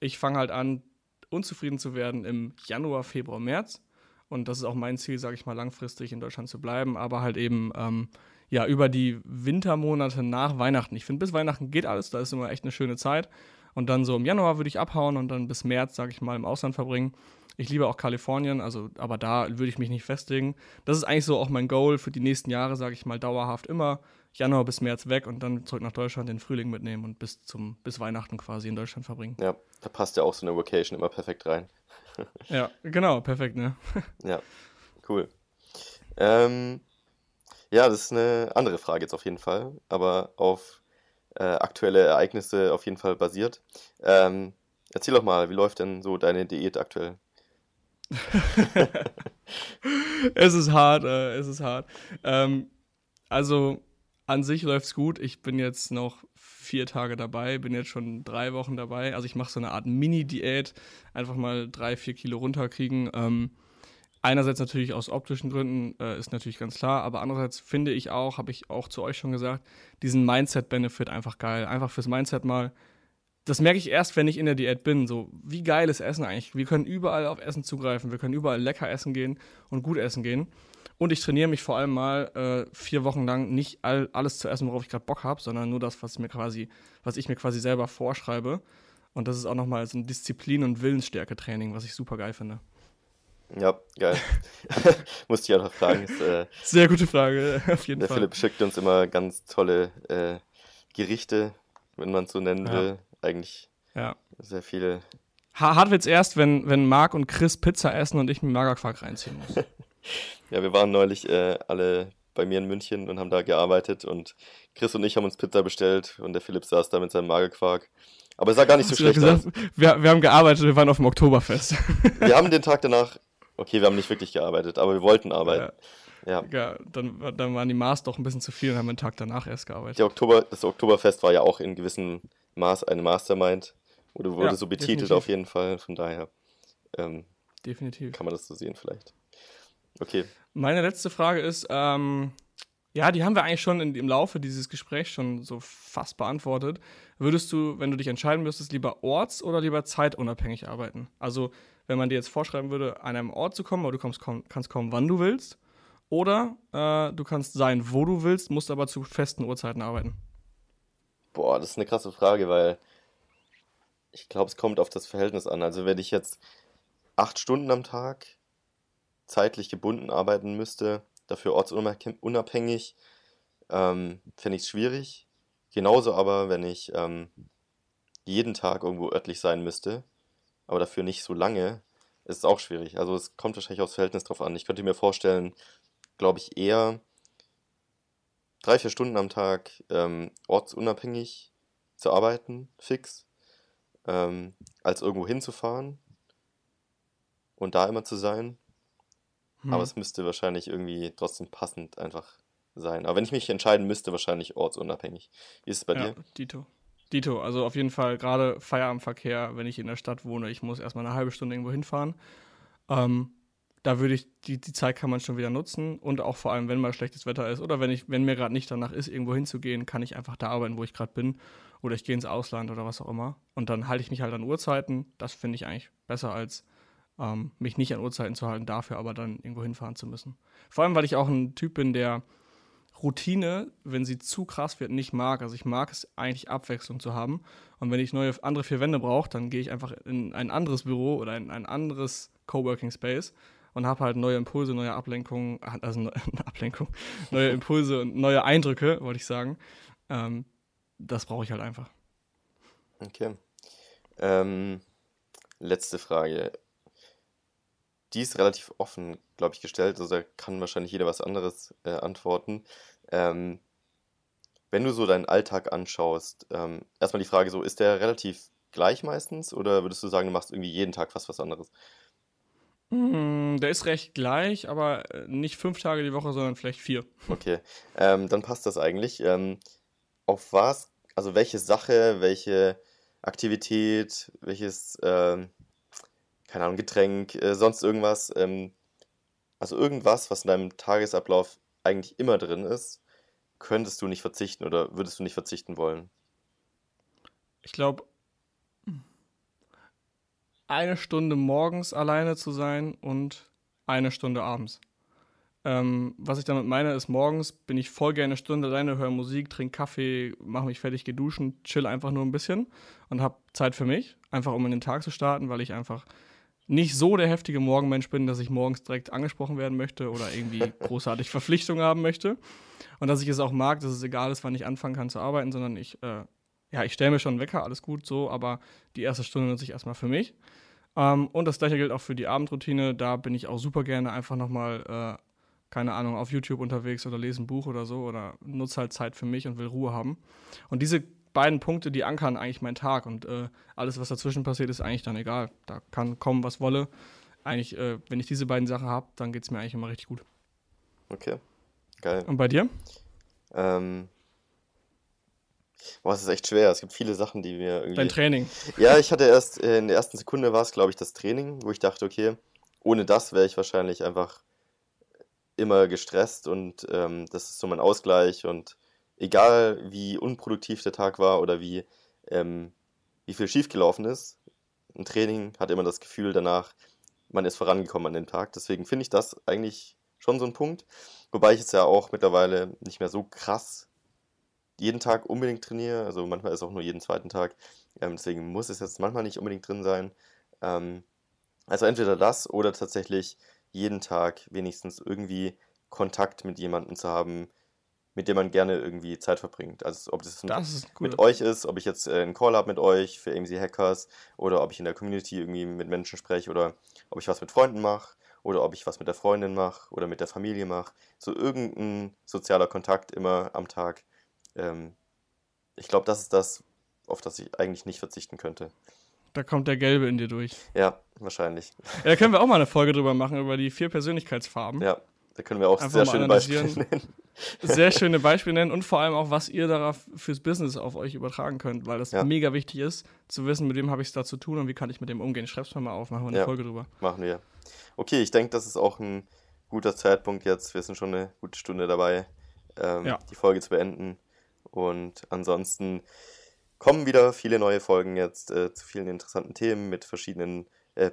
ich fange halt an, unzufrieden zu werden im Januar, Februar, März. Und das ist auch mein Ziel, sage ich mal, langfristig in Deutschland zu bleiben, aber halt eben ähm, ja, über die Wintermonate nach Weihnachten. Ich finde, bis Weihnachten geht alles, da ist immer echt eine schöne Zeit. Und dann so im Januar würde ich abhauen und dann bis März, sage ich mal, im Ausland verbringen. Ich liebe auch Kalifornien, also aber da würde ich mich nicht festlegen. Das ist eigentlich so auch mein Goal für die nächsten Jahre, sage ich mal, dauerhaft immer Januar bis März weg und dann zurück nach Deutschland den Frühling mitnehmen und bis zum bis Weihnachten quasi in Deutschland verbringen. Ja, da passt ja auch so eine Vacation immer perfekt rein. ja, genau, perfekt, ne? ja, cool. Ähm, ja, das ist eine andere Frage jetzt auf jeden Fall, aber auf äh, aktuelle Ereignisse auf jeden Fall basiert. Ähm, erzähl doch mal, wie läuft denn so deine Diät aktuell? es ist hart, äh, es ist hart. Ähm, also an sich läuft es gut. Ich bin jetzt noch vier Tage dabei, bin jetzt schon drei Wochen dabei. Also ich mache so eine Art Mini-Diät, einfach mal drei, vier Kilo runterkriegen. Ähm, Einerseits natürlich aus optischen Gründen, äh, ist natürlich ganz klar, aber andererseits finde ich auch, habe ich auch zu euch schon gesagt, diesen Mindset-Benefit einfach geil. Einfach fürs Mindset mal. Das merke ich erst, wenn ich in der Diät bin. So, wie geil ist Essen eigentlich? Wir können überall auf Essen zugreifen, wir können überall lecker essen gehen und gut essen gehen. Und ich trainiere mich vor allem mal äh, vier Wochen lang nicht all, alles zu essen, worauf ich gerade Bock habe, sondern nur das, was mir quasi, was ich mir quasi selber vorschreibe. Und das ist auch nochmal so ein Disziplin- und Willensstärke-Training, was ich super geil finde. Ja, geil. Musste ich auch noch fragen. Ist, äh, Sehr gute Frage, auf jeden der Fall. Philipp schickt uns immer ganz tolle äh, Gerichte, wenn man es so nennen Ja. will. Eigentlich Ja. sehr viele. Ha- Hart wird's erst, wenn, wenn Marc und Chris Pizza essen und ich mir Magerquark reinziehen muss. Ja, wir waren neulich äh, alle bei mir in München und haben da gearbeitet und Chris und ich haben uns Pizza bestellt und der Philipp saß da mit seinem Magerquark. Aber es sah gar nicht so Hast schlecht gesagt, aus. wir, wir haben gearbeitet, wir waren auf dem Oktoberfest. Wir haben den Tag danach, okay, wir haben nicht wirklich gearbeitet, aber wir wollten arbeiten. Ja. ja, dann, dann waren die Maß doch ein bisschen zu viel und haben den Tag danach erst gearbeitet. Der Oktober, das Oktoberfest war ja auch in gewissem Maß eine Mastermind. Oder wurde Ja, so betitelt definitiv. auf jeden Fall. Von daher ähm, Definitiv. kann man das so sehen vielleicht. Okay. Meine letzte Frage ist, ähm, ja, die haben wir eigentlich schon in, im Laufe dieses Gesprächs schon so fast beantwortet. Würdest du, wenn du dich entscheiden müsstest, lieber orts- oder lieber zeitunabhängig arbeiten? Also, wenn man dir jetzt vorschreiben würde, an einem Ort zu kommen, aber du kommst, komm, kannst kommen, wann du willst, oder äh, du kannst sein, wo du willst, musst aber zu festen Uhrzeiten arbeiten. Boah, das ist eine krasse Frage, weil ich glaube, es kommt auf das Verhältnis an. Also wenn ich jetzt acht Stunden am Tag zeitlich gebunden arbeiten müsste, dafür ortsunabhängig, ähm, fände ich es schwierig. Genauso aber, wenn ich ähm, jeden Tag irgendwo örtlich sein müsste, aber dafür nicht so lange, ist es auch schwierig. Also es kommt wahrscheinlich aufs Verhältnis drauf an. Ich könnte mir vorstellen, glaube ich, eher drei, vier Stunden am Tag ähm, ortsunabhängig zu arbeiten, fix, ähm, als irgendwo hinzufahren und da immer zu sein. Hm. Aber es müsste wahrscheinlich irgendwie trotzdem passend einfach sein. Aber wenn ich mich entscheiden müsste, wahrscheinlich ortsunabhängig. Wie ist es bei ja, dir? Dito. Dito, also auf jeden Fall gerade Feierabendverkehr, wenn ich in der Stadt wohne, ich muss erstmal eine halbe Stunde irgendwo hinfahren. Ähm, da würde ich, die, die Zeit kann man schon wieder nutzen und auch vor allem, wenn mal schlechtes Wetter ist oder wenn ich, wenn mir gerade nicht danach ist, irgendwo hinzugehen, kann ich einfach da arbeiten, wo ich gerade bin. Oder ich gehe ins Ausland oder was auch immer. Und dann halte ich mich halt an Uhrzeiten. Das finde ich eigentlich besser als ähm, mich nicht an Uhrzeiten zu halten, dafür aber dann irgendwo hinfahren zu müssen. Vor allem, weil ich auch ein Typ bin, der Routine, wenn sie zu krass wird, nicht mag. Also ich mag es eigentlich Abwechslung zu haben. Und wenn ich neue andere vier Wände brauche, dann gehe ich einfach in ein anderes Büro oder in ein anderes Coworking Space und habe halt neue Impulse, neue Ablenkungen, also ne, Ablenkung, neue Impulse und neue Eindrücke, wollte ich sagen. Ähm, das brauche ich halt einfach. Okay. Ähm, letzte Frage. Die ist relativ offen, glaube ich, gestellt. Also da kann wahrscheinlich jeder was anderes äh, antworten. Ähm, wenn du so deinen Alltag anschaust, ähm, erstmal die Frage so, ist der relativ gleich meistens oder würdest du sagen, du machst irgendwie jeden Tag fast was anderes? Mm, der ist recht gleich, aber äh, nicht fünf Tage die Woche, sondern vielleicht vier. Okay, ähm, dann passt das eigentlich. Ähm, auf was, also welche Sache, welche Aktivität, welches, ähm, keine Ahnung, Getränk, äh, sonst irgendwas, ähm, also irgendwas, was in deinem Tagesablauf eigentlich immer drin ist, könntest du nicht verzichten oder würdest du nicht verzichten wollen? Ich glaube, eine Stunde morgens alleine zu sein und eine Stunde abends. Ähm, was ich damit meine, ist, morgens bin ich voll gerne eine Stunde alleine, höre Musik, trinke Kaffee, mache mich fertig, gehe duschen, chill einfach nur ein bisschen und habe Zeit für mich, einfach um in den Tag zu starten, weil ich einfach nicht so der heftige Morgenmensch bin, dass ich morgens direkt angesprochen werden möchte oder irgendwie großartig Verpflichtungen haben möchte. Und dass ich es auch mag, dass es egal ist, wann ich anfangen kann zu arbeiten, sondern ich, äh, ja, ich stelle mir schon einen Wecker, alles gut so, aber die erste Stunde nutze ich erstmal für mich. Ähm, und das gleiche gilt auch für die Abendroutine. Da bin ich auch super gerne einfach nochmal, äh, keine Ahnung, auf YouTube unterwegs oder lese ein Buch oder so oder nutze halt Zeit für mich und will Ruhe haben. Und diese beiden Punkte, die ankern eigentlich meinen Tag und äh, alles, was dazwischen passiert, ist eigentlich dann egal. Da kann kommen, was wolle. Eigentlich, äh, wenn ich diese beiden Sachen habe, dann geht es mir eigentlich immer richtig gut. Okay, geil. Und bei dir? Ähm, boah, es ist echt schwer. Es gibt viele Sachen, die mir irgendwie. Dein Training. Ja, ich hatte erst, äh, in der ersten Sekunde war es, glaube ich, das Training, wo ich dachte, okay, ohne das wäre ich wahrscheinlich einfach immer gestresst und ähm, das ist so mein Ausgleich und egal wie unproduktiv der Tag war oder wie, ähm, wie viel schiefgelaufen ist, ein Training hat immer das Gefühl danach, man ist vorangekommen an dem Tag. Deswegen finde ich das eigentlich schon so ein Punkt. Wobei ich es ja auch mittlerweile nicht mehr so krass jeden Tag unbedingt trainiere. Also manchmal ist es auch nur jeden zweiten Tag. Ähm, deswegen muss es jetzt manchmal nicht unbedingt drin sein. Ähm, also entweder das oder tatsächlich jeden Tag wenigstens irgendwie Kontakt mit jemandem zu haben, mit dem man gerne irgendwie Zeit verbringt. Also ob das, das mit euch ist, ob ich jetzt äh, einen Call habe mit euch für AMC Hackers oder ob ich in der Community irgendwie mit Menschen spreche oder ob ich was mit Freunden mache oder ob ich was mit der Freundin mache oder mit der Familie mache. So irgendein sozialer Kontakt immer am Tag. Ähm, ich glaube, das ist das, auf das ich eigentlich nicht verzichten könnte. Da kommt der Gelbe in dir durch. Ja, wahrscheinlich. Ja, da können wir auch mal eine Folge drüber machen, über die vier Persönlichkeitsfarben. Ja, da können wir auch Einfach sehr schöne Beispiele nennen. Sehr schöne Beispiele nennen und vor allem auch, was ihr darauf fürs Business auf euch übertragen könnt, weil das ja. mega wichtig ist, zu wissen, mit wem habe ich es da zu tun und wie kann ich mit dem umgehen. Schreib's mir mal auf, machen wir eine ja, Folge drüber. Machen wir. Okay, ich denke, das ist auch ein guter Zeitpunkt jetzt. Wir sind schon eine gute Stunde dabei, ähm, ja. die Folge zu beenden. Und ansonsten kommen wieder viele neue Folgen jetzt äh, zu vielen interessanten Themen mit verschiedenen äh,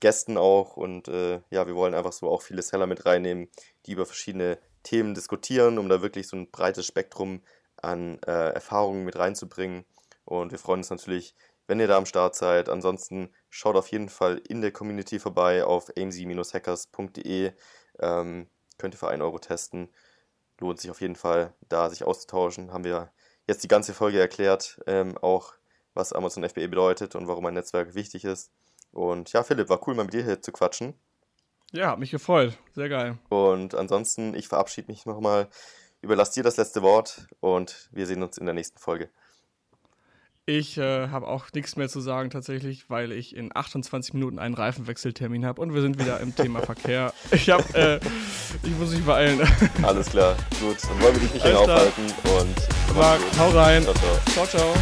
Gästen auch. Und äh, ja, wir wollen einfach so auch viele Seller mit reinnehmen, die über verschiedene Themen diskutieren, um da wirklich so ein breites Spektrum an äh, Erfahrungen mit reinzubringen. Und wir freuen uns natürlich, wenn ihr da am Start seid. Ansonsten schaut auf jeden Fall in der Community vorbei auf amc-hackers.de. Ähm, könnt ihr für 1 Euro testen. Lohnt sich auf jeden Fall, da sich auszutauschen. Haben wir jetzt die ganze Folge erklärt, ähm, auch was Amazon FBA bedeutet und warum ein Netzwerk wichtig ist. Und ja, Philipp, war cool, mal mit dir hier zu quatschen. Ja, hat mich gefreut. Sehr geil. Und ansonsten, ich verabschiede mich nochmal, überlasse dir das letzte Wort und wir sehen uns in der nächsten Folge. Ich äh, habe auch nichts mehr zu sagen tatsächlich, weil ich in 28 Minuten einen Reifenwechseltermin habe und wir sind wieder im Thema Verkehr. Ich habe, äh, ich muss mich beeilen. Alles klar, gut. Dann wollen wir dich nicht länger aufhalten und Marc, hau rein. ciao. ciao. ciao, ciao.